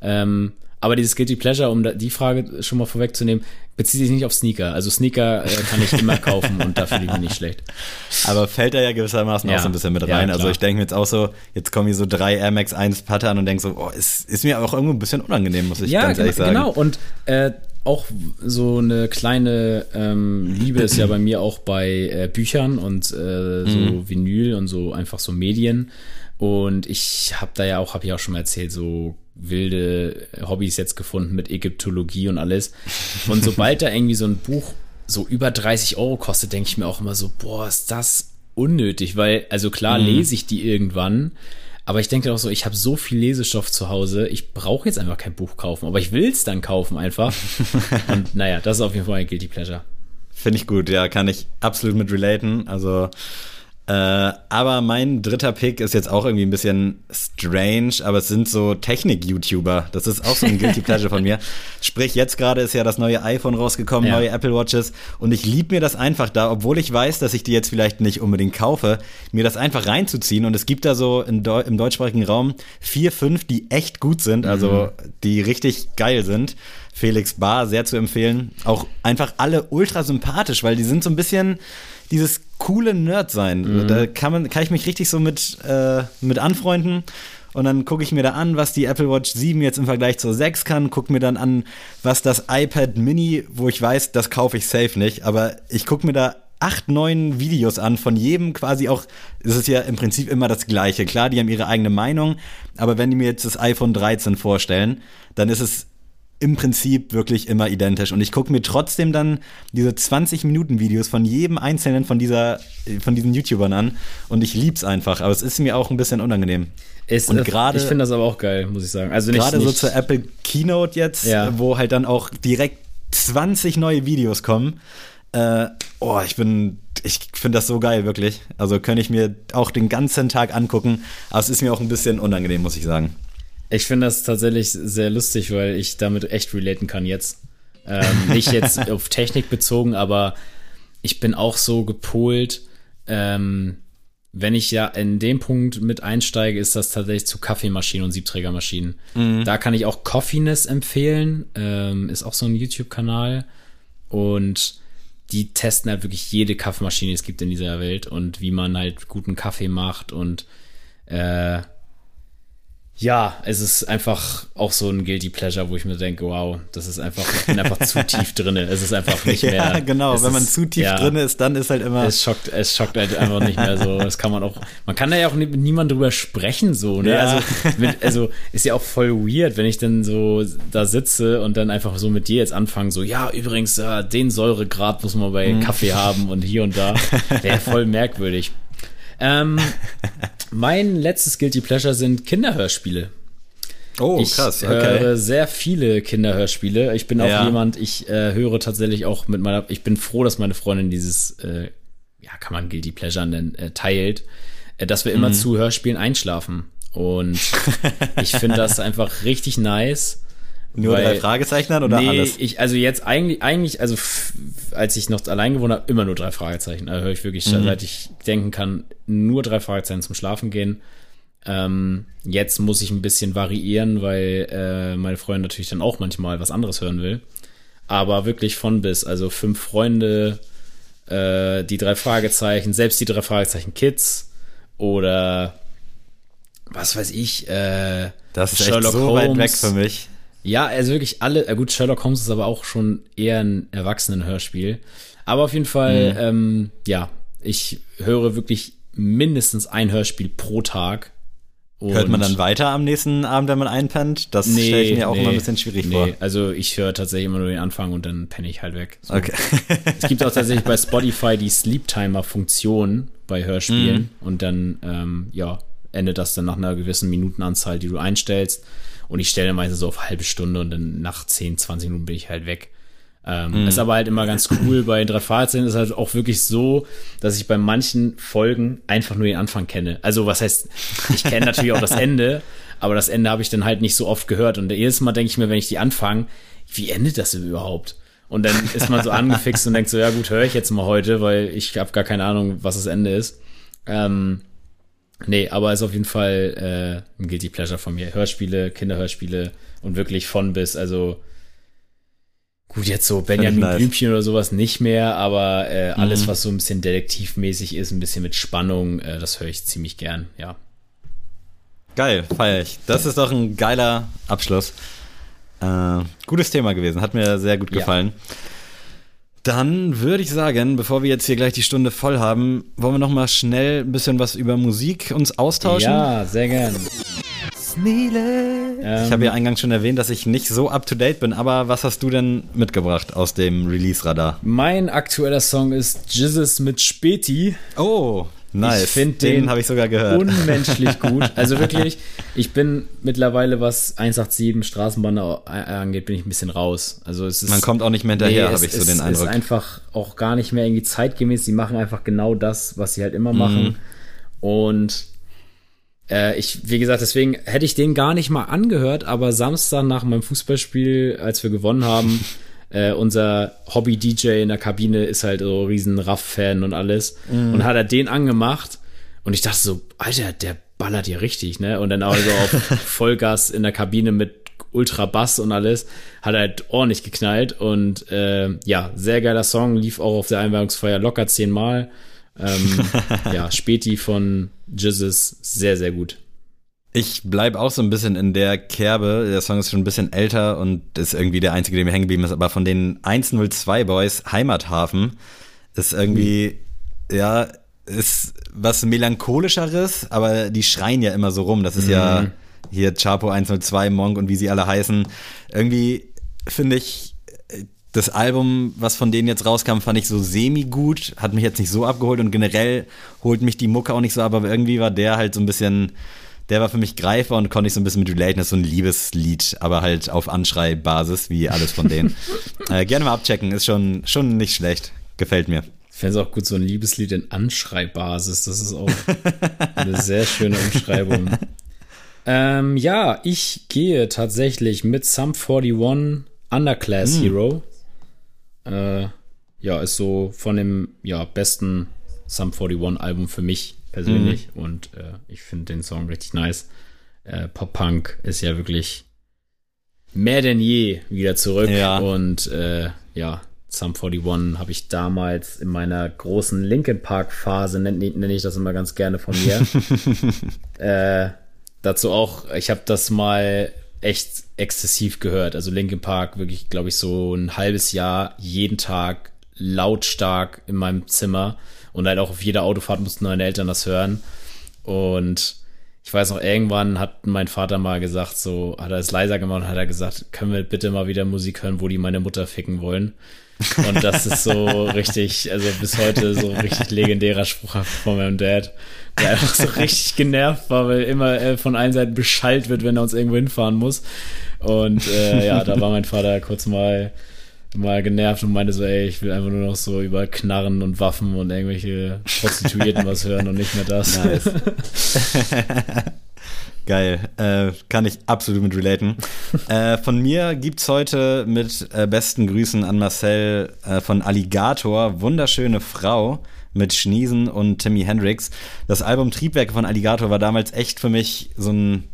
Ähm, aber dieses Guilty Pleasure, um die Frage schon mal vorwegzunehmen, bezieht sich nicht auf Sneaker. Also Sneaker äh, kann ich immer kaufen und da fühle ich mich nicht schlecht. Aber fällt da ja gewissermaßen ja. auch so ein bisschen mit rein. Ja, also ich denke mir jetzt auch so, jetzt kommen hier so drei Air Max 1 Pattern und denke so, oh, ist, ist mir auch irgendwo ein bisschen unangenehm, muss ich ja, ganz ehrlich sagen. Ja, genau. Und äh, auch so eine kleine ähm, Liebe ist ja bei mir auch bei äh, Büchern und äh, so mhm. Vinyl und so einfach so Medien. Und ich habe da ja auch, habe ich auch schon mal erzählt, so wilde Hobbys jetzt gefunden mit Ägyptologie und alles. Und sobald da irgendwie so ein Buch so über 30 Euro kostet, denke ich mir auch immer so, boah, ist das unnötig, weil, also klar mhm. lese ich die irgendwann, aber ich denke auch so, ich habe so viel Lesestoff zu Hause, ich brauche jetzt einfach kein Buch kaufen, aber ich will es dann kaufen einfach. Und naja, das ist auf jeden Fall ein Guilty Pleasure. Finde ich gut, ja, kann ich absolut mit relaten. Also äh, aber mein dritter Pick ist jetzt auch irgendwie ein bisschen strange, aber es sind so Technik-YouTuber. Das ist auch so ein Guilty Pleasure von mir. Sprich, jetzt gerade ist ja das neue iPhone rausgekommen, ja. neue Apple Watches und ich lieb mir das einfach da, obwohl ich weiß, dass ich die jetzt vielleicht nicht unbedingt kaufe, mir das einfach reinzuziehen und es gibt da so Deu im deutschsprachigen Raum vier, fünf, die echt gut sind, also mhm. die richtig geil sind. Felix Bar, sehr zu empfehlen. Auch einfach alle ultra sympathisch, weil die sind so ein bisschen dieses coole Nerd sein. Mhm. Da kann, man, kann ich mich richtig so mit, äh, mit anfreunden. Und dann gucke ich mir da an, was die Apple Watch 7 jetzt im Vergleich zur 6 kann. Gucke mir dann an, was das iPad Mini, wo ich weiß, das kaufe ich safe nicht. Aber ich gucke mir da acht, neun Videos an, von jedem quasi auch, es ist ja im Prinzip immer das Gleiche. Klar, die haben ihre eigene Meinung, aber wenn die mir jetzt das iPhone 13 vorstellen, dann ist es im Prinzip wirklich immer identisch. Und ich gucke mir trotzdem dann diese 20-Minuten-Videos von jedem einzelnen von, dieser, von diesen YouTubern an. Und ich lieb's einfach. Aber es ist mir auch ein bisschen unangenehm. Ist, und gerade, ich finde das aber auch geil, muss ich sagen. Also gerade so zur Apple Keynote jetzt, ja. wo halt dann auch direkt 20 neue Videos kommen. Äh, oh, ich bin, ich finde das so geil, wirklich. Also könnte ich mir auch den ganzen Tag angucken. Aber es ist mir auch ein bisschen unangenehm, muss ich sagen. Ich finde das tatsächlich sehr lustig, weil ich damit echt relaten kann jetzt. Ähm, nicht jetzt auf Technik bezogen, aber ich bin auch so gepolt, ähm, wenn ich ja in dem Punkt mit einsteige, ist das tatsächlich zu Kaffeemaschinen und Siebträgermaschinen. Mhm. Da kann ich auch Coffeeness empfehlen, ähm, ist auch so ein YouTube-Kanal und die testen halt wirklich jede Kaffeemaschine, die es gibt in dieser Welt und wie man halt guten Kaffee macht und äh, ja, es ist einfach auch so ein Guilty Pleasure, wo ich mir denke, wow, das ist einfach, ich bin einfach zu tief drin. Es ist einfach nicht mehr. Ja, genau, wenn man ist, zu tief ja, drin ist, dann ist halt immer. Es schockt, es schockt halt einfach nicht mehr so. Das kann man auch, man kann da ja auch mit niemand drüber sprechen, so, ne? Ja. Also, mit, also, ist ja auch voll weird, wenn ich dann so da sitze und dann einfach so mit dir jetzt anfange, so, ja, übrigens, äh, den Säuregrad muss man bei mhm. Kaffee haben und hier und da. Wäre voll merkwürdig. Ähm, mein letztes Guilty Pleasure sind Kinderhörspiele. Oh, ich krass. Okay. höre sehr viele Kinderhörspiele. Ich bin auch ja. jemand, ich äh, höre tatsächlich auch mit meiner, ich bin froh, dass meine Freundin dieses, äh, ja, kann man Guilty Pleasure nennen, äh, teilt, äh, dass wir immer mhm. zu Hörspielen einschlafen. Und ich finde das einfach richtig nice. Nur weil, drei Fragezeichen oder nee, alles? Ich, also jetzt eigentlich, eigentlich, also als ich noch allein gewohnt habe, immer nur drei Fragezeichen. Also höre ich wirklich, mhm. seit ich denken kann, nur drei Fragezeichen zum Schlafen gehen. Ähm, jetzt muss ich ein bisschen variieren, weil äh, meine Freundin natürlich dann auch manchmal was anderes hören will. Aber wirklich von bis, also fünf Freunde, äh, die drei Fragezeichen, selbst die drei Fragezeichen Kids oder was weiß ich, äh, das ist Sherlock echt so Holmes. weit weg für mich. Ja, also wirklich alle, äh gut, Sherlock Holmes ist aber auch schon eher ein Erwachsenenhörspiel. Aber auf jeden Fall, mhm. ähm, ja, ich höre wirklich mindestens ein Hörspiel pro Tag. Und Hört man dann weiter am nächsten Abend, wenn man einpennt? Das nee, stelle ich mir auch nee, immer ein bisschen schwierig nee. vor. Also ich höre tatsächlich immer nur den Anfang und dann penne ich halt weg. So. Okay. es gibt auch tatsächlich bei Spotify die Sleep Timer Funktion bei Hörspielen mhm. und dann ähm, ja endet das dann nach einer gewissen Minutenanzahl, die du einstellst. Und ich stelle meistens so auf halbe Stunde und dann nach 10, 20 Minuten bin ich halt weg. Ähm, mhm. Ist aber halt immer ganz cool. Bei drei Fahrzeugen ist halt auch wirklich so, dass ich bei manchen Folgen einfach nur den Anfang kenne. Also was heißt, ich kenne natürlich auch das Ende, aber das Ende habe ich dann halt nicht so oft gehört. Und jedes Mal denke ich mir, wenn ich die anfange, wie endet das überhaupt? Und dann ist man so angefixt und denkt so, ja gut, höre ich jetzt mal heute, weil ich habe gar keine Ahnung, was das Ende ist. Ähm, Nee, aber ist auf jeden Fall äh, ein Guilty Pleasure von mir. Hörspiele, Kinderhörspiele und wirklich von bis, also gut, jetzt so Benjamin nice. Blümchen oder sowas nicht mehr, aber äh, alles, mhm. was so ein bisschen detektivmäßig ist, ein bisschen mit Spannung, äh, das höre ich ziemlich gern, ja. Geil, feier ich. Das ist doch ein geiler Abschluss. Äh, gutes Thema gewesen, hat mir sehr gut gefallen. Ja. Dann würde ich sagen, bevor wir jetzt hier gleich die Stunde voll haben, wollen wir noch mal schnell ein bisschen was über Musik uns austauschen? Ja, sehr gern. Ähm, ich habe ja eingangs schon erwähnt, dass ich nicht so up to date bin, aber was hast du denn mitgebracht aus dem Release-Radar? Mein aktueller Song ist Jizzes mit Späti. Oh, Nice. Ich finde den, den habe ich sogar gehört. Unmenschlich gut. Also wirklich, ich bin mittlerweile, was 187 Straßenbahn angeht, bin ich ein bisschen raus. Also es ist, Man kommt auch nicht mehr hinterher, nee, habe ich so den Eindruck. Es ist einfach auch gar nicht mehr irgendwie zeitgemäß. Sie machen einfach genau das, was sie halt immer machen. Mhm. Und äh, ich, wie gesagt, deswegen hätte ich den gar nicht mal angehört, aber Samstag nach meinem Fußballspiel, als wir gewonnen haben, äh, unser Hobby-DJ in der Kabine ist halt so riesen Raff-Fan und alles. Mm. Und hat er den angemacht und ich dachte so, Alter, der ballert ja richtig, ne? Und dann auch so auf Vollgas in der Kabine mit Ultra Bass und alles, hat halt ordentlich geknallt und äh, ja, sehr geiler Song, lief auch auf der Einweihungsfeier locker zehnmal. Ähm, ja, Späti von Jizzes, sehr, sehr gut. Ich bleibe auch so ein bisschen in der Kerbe. Der Song ist schon ein bisschen älter und ist irgendwie der einzige, der mir hängen geblieben ist. Aber von den 102 Boys, Heimathafen, ist irgendwie, mhm. ja, ist was melancholischeres, aber die schreien ja immer so rum. Das ist mhm. ja hier Chapo 102, Monk und wie sie alle heißen. Irgendwie finde ich, das Album, was von denen jetzt rauskam, fand ich so semi-gut, hat mich jetzt nicht so abgeholt und generell holt mich die Mucke auch nicht so ab, aber irgendwie war der halt so ein bisschen der war für mich greifbar und konnte ich so ein bisschen mit relaten. Das ist so ein Liebeslied, aber halt auf Anschreibasis, wie alles von denen. äh, gerne mal abchecken, ist schon, schon nicht schlecht. Gefällt mir. Ich fände es auch gut, so ein Liebeslied in Anschreibbasis. Das ist auch eine sehr schöne Umschreibung. ähm, ja, ich gehe tatsächlich mit Sum 41 Underclass hm. Hero. Äh, ja, ist so von dem ja, besten Sum 41 Album für mich persönlich. Mhm. Und äh, ich finde den Song richtig nice. Äh, Pop-Punk ist ja wirklich mehr denn je wieder zurück. Ja. Und äh, ja, Sum 41 habe ich damals in meiner großen Linkin Park Phase, nenne nenn ich das immer ganz gerne von mir. äh, dazu auch, ich habe das mal echt exzessiv gehört. Also Linkin Park wirklich, glaube ich, so ein halbes Jahr jeden Tag lautstark in meinem Zimmer und halt auch auf jeder Autofahrt mussten meine Eltern das hören. Und ich weiß noch, irgendwann hat mein Vater mal gesagt, so hat er es leiser gemacht und hat er gesagt, können wir bitte mal wieder Musik hören, wo die meine Mutter ficken wollen. Und das ist so richtig, also bis heute so richtig legendärer Spruch von meinem Dad, der einfach so richtig genervt war, weil immer äh, von allen Seiten beschallt wird, wenn er uns irgendwo hinfahren muss. Und äh, ja, da war mein Vater kurz mal mal genervt und meinte so, ey, ich will einfach nur noch so über Knarren und Waffen und irgendwelche Prostituierten was hören und nicht mehr das. Nice. Geil, äh, kann ich absolut mit relaten. äh, von mir gibt's heute mit äh, besten Grüßen an Marcel äh, von Alligator, wunderschöne Frau mit Schniesen und Timmy Hendrix. Das Album Triebwerke von Alligator war damals echt für mich so ein,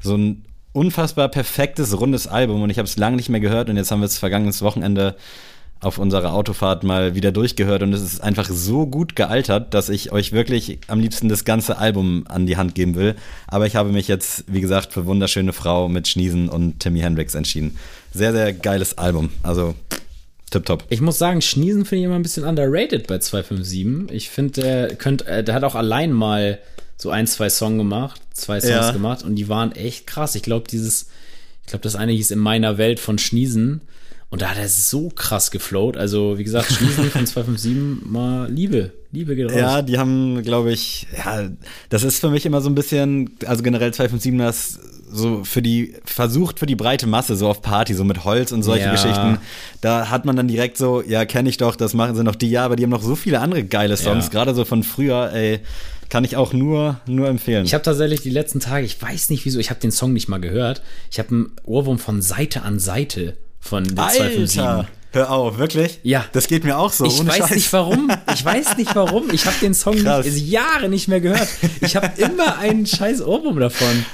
so ein unfassbar perfektes, rundes Album und ich habe es lange nicht mehr gehört und jetzt haben wir es vergangenes Wochenende auf unserer Autofahrt mal wieder durchgehört und es ist einfach so gut gealtert, dass ich euch wirklich am liebsten das ganze Album an die Hand geben will. Aber ich habe mich jetzt, wie gesagt, für Wunderschöne Frau mit Schniesen und Timmy Hendrix entschieden. Sehr, sehr geiles Album. Also tipptopp. Ich muss sagen, Schniesen finde ich immer ein bisschen underrated bei 257. Ich finde, der äh, der hat auch allein mal so ein, zwei Songs gemacht, zwei Songs ja. gemacht und die waren echt krass. Ich glaube, dieses, ich glaube, das eine hieß In meiner Welt von Schniesen. Und da hat er so krass geflowt. Also, wie gesagt, Schniesen von 257 mal Liebe. Liebe geht raus. Ja, die haben, glaube ich, ja, das ist für mich immer so ein bisschen, also generell 257 das so für die, versucht für die breite Masse, so auf Party, so mit Holz und solche ja. Geschichten. Da hat man dann direkt so, ja, kenne ich doch, das machen sie noch die, ja, aber die haben noch so viele andere geile Songs, ja. gerade so von früher, ey. Kann ich auch nur, nur empfehlen. Ich habe tatsächlich die letzten Tage, ich weiß nicht wieso, ich habe den Song nicht mal gehört. Ich habe einen Ohrwurm von Seite an Seite von der 257. Hör auf, wirklich? Ja. Das geht mir auch so. Ich weiß Scheiß. nicht warum. Ich weiß nicht warum. Ich habe den Song nicht, Jahre nicht mehr gehört. Ich habe immer einen scheiß Ohrwurm davon.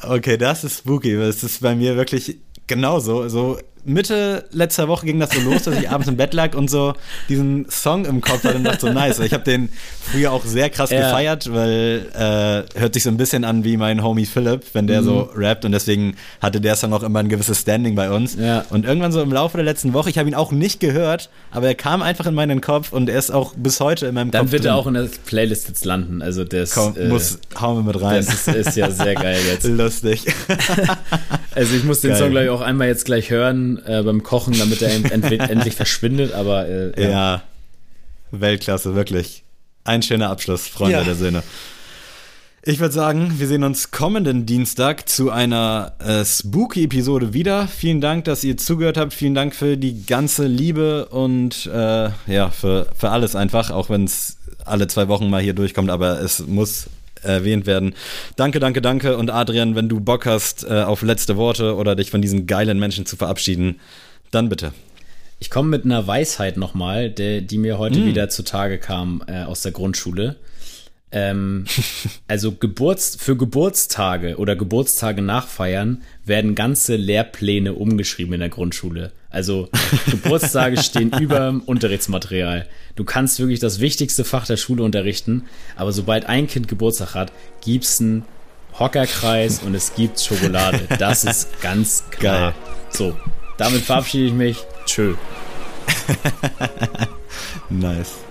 Okay, das ist spooky. Das ist bei mir wirklich genauso. So Mitte letzter Woche ging das so los, dass ich abends im Bett lag und so diesen Song im Kopf hatte und dachte so nice. Ich habe den früher auch sehr krass ja. gefeiert, weil äh, hört sich so ein bisschen an wie mein Homie Philipp, wenn der mhm. so rappt und deswegen hatte der Song auch immer ein gewisses Standing bei uns. Ja. Und irgendwann so im Laufe der letzten Woche, ich habe ihn auch nicht gehört, aber er kam einfach in meinen Kopf und er ist auch bis heute in meinem Dann Kopf. Dann wird drin. er auch in der Playlist jetzt landen. Also das Komm, äh, muss hauen wir mit rein. Das ist, ist ja sehr geil jetzt. Lustig. also ich muss den geil. Song gleich auch einmal jetzt gleich hören äh, beim Kochen, damit er endlich verschwindet, aber äh, ja. ja. Weltklasse, wirklich. Ein schöner Abschluss, Freunde ja. der Söhne. Ich würde sagen, wir sehen uns kommenden Dienstag zu einer äh, Spooky-Episode wieder. Vielen Dank, dass ihr zugehört habt. Vielen Dank für die ganze Liebe und äh, ja, für, für alles einfach, auch wenn es alle zwei Wochen mal hier durchkommt, aber es muss erwähnt werden. Danke, danke, danke. Und Adrian, wenn du Bock hast äh, auf letzte Worte oder dich von diesen geilen Menschen zu verabschieden, dann bitte. Ich komme mit einer Weisheit nochmal, die, die mir heute mm. wieder zutage kam äh, aus der Grundschule. Ähm, also Geburts für Geburtstage oder Geburtstage nachfeiern werden ganze Lehrpläne umgeschrieben in der Grundschule. Also Geburtstage stehen über dem Unterrichtsmaterial. Du kannst wirklich das wichtigste Fach der Schule unterrichten, aber sobald ein Kind Geburtstag hat, gibt's einen Hockerkreis und es gibt Schokolade. Das ist ganz klar. Geil. So, damit verabschiede ich mich. Tschö. nice.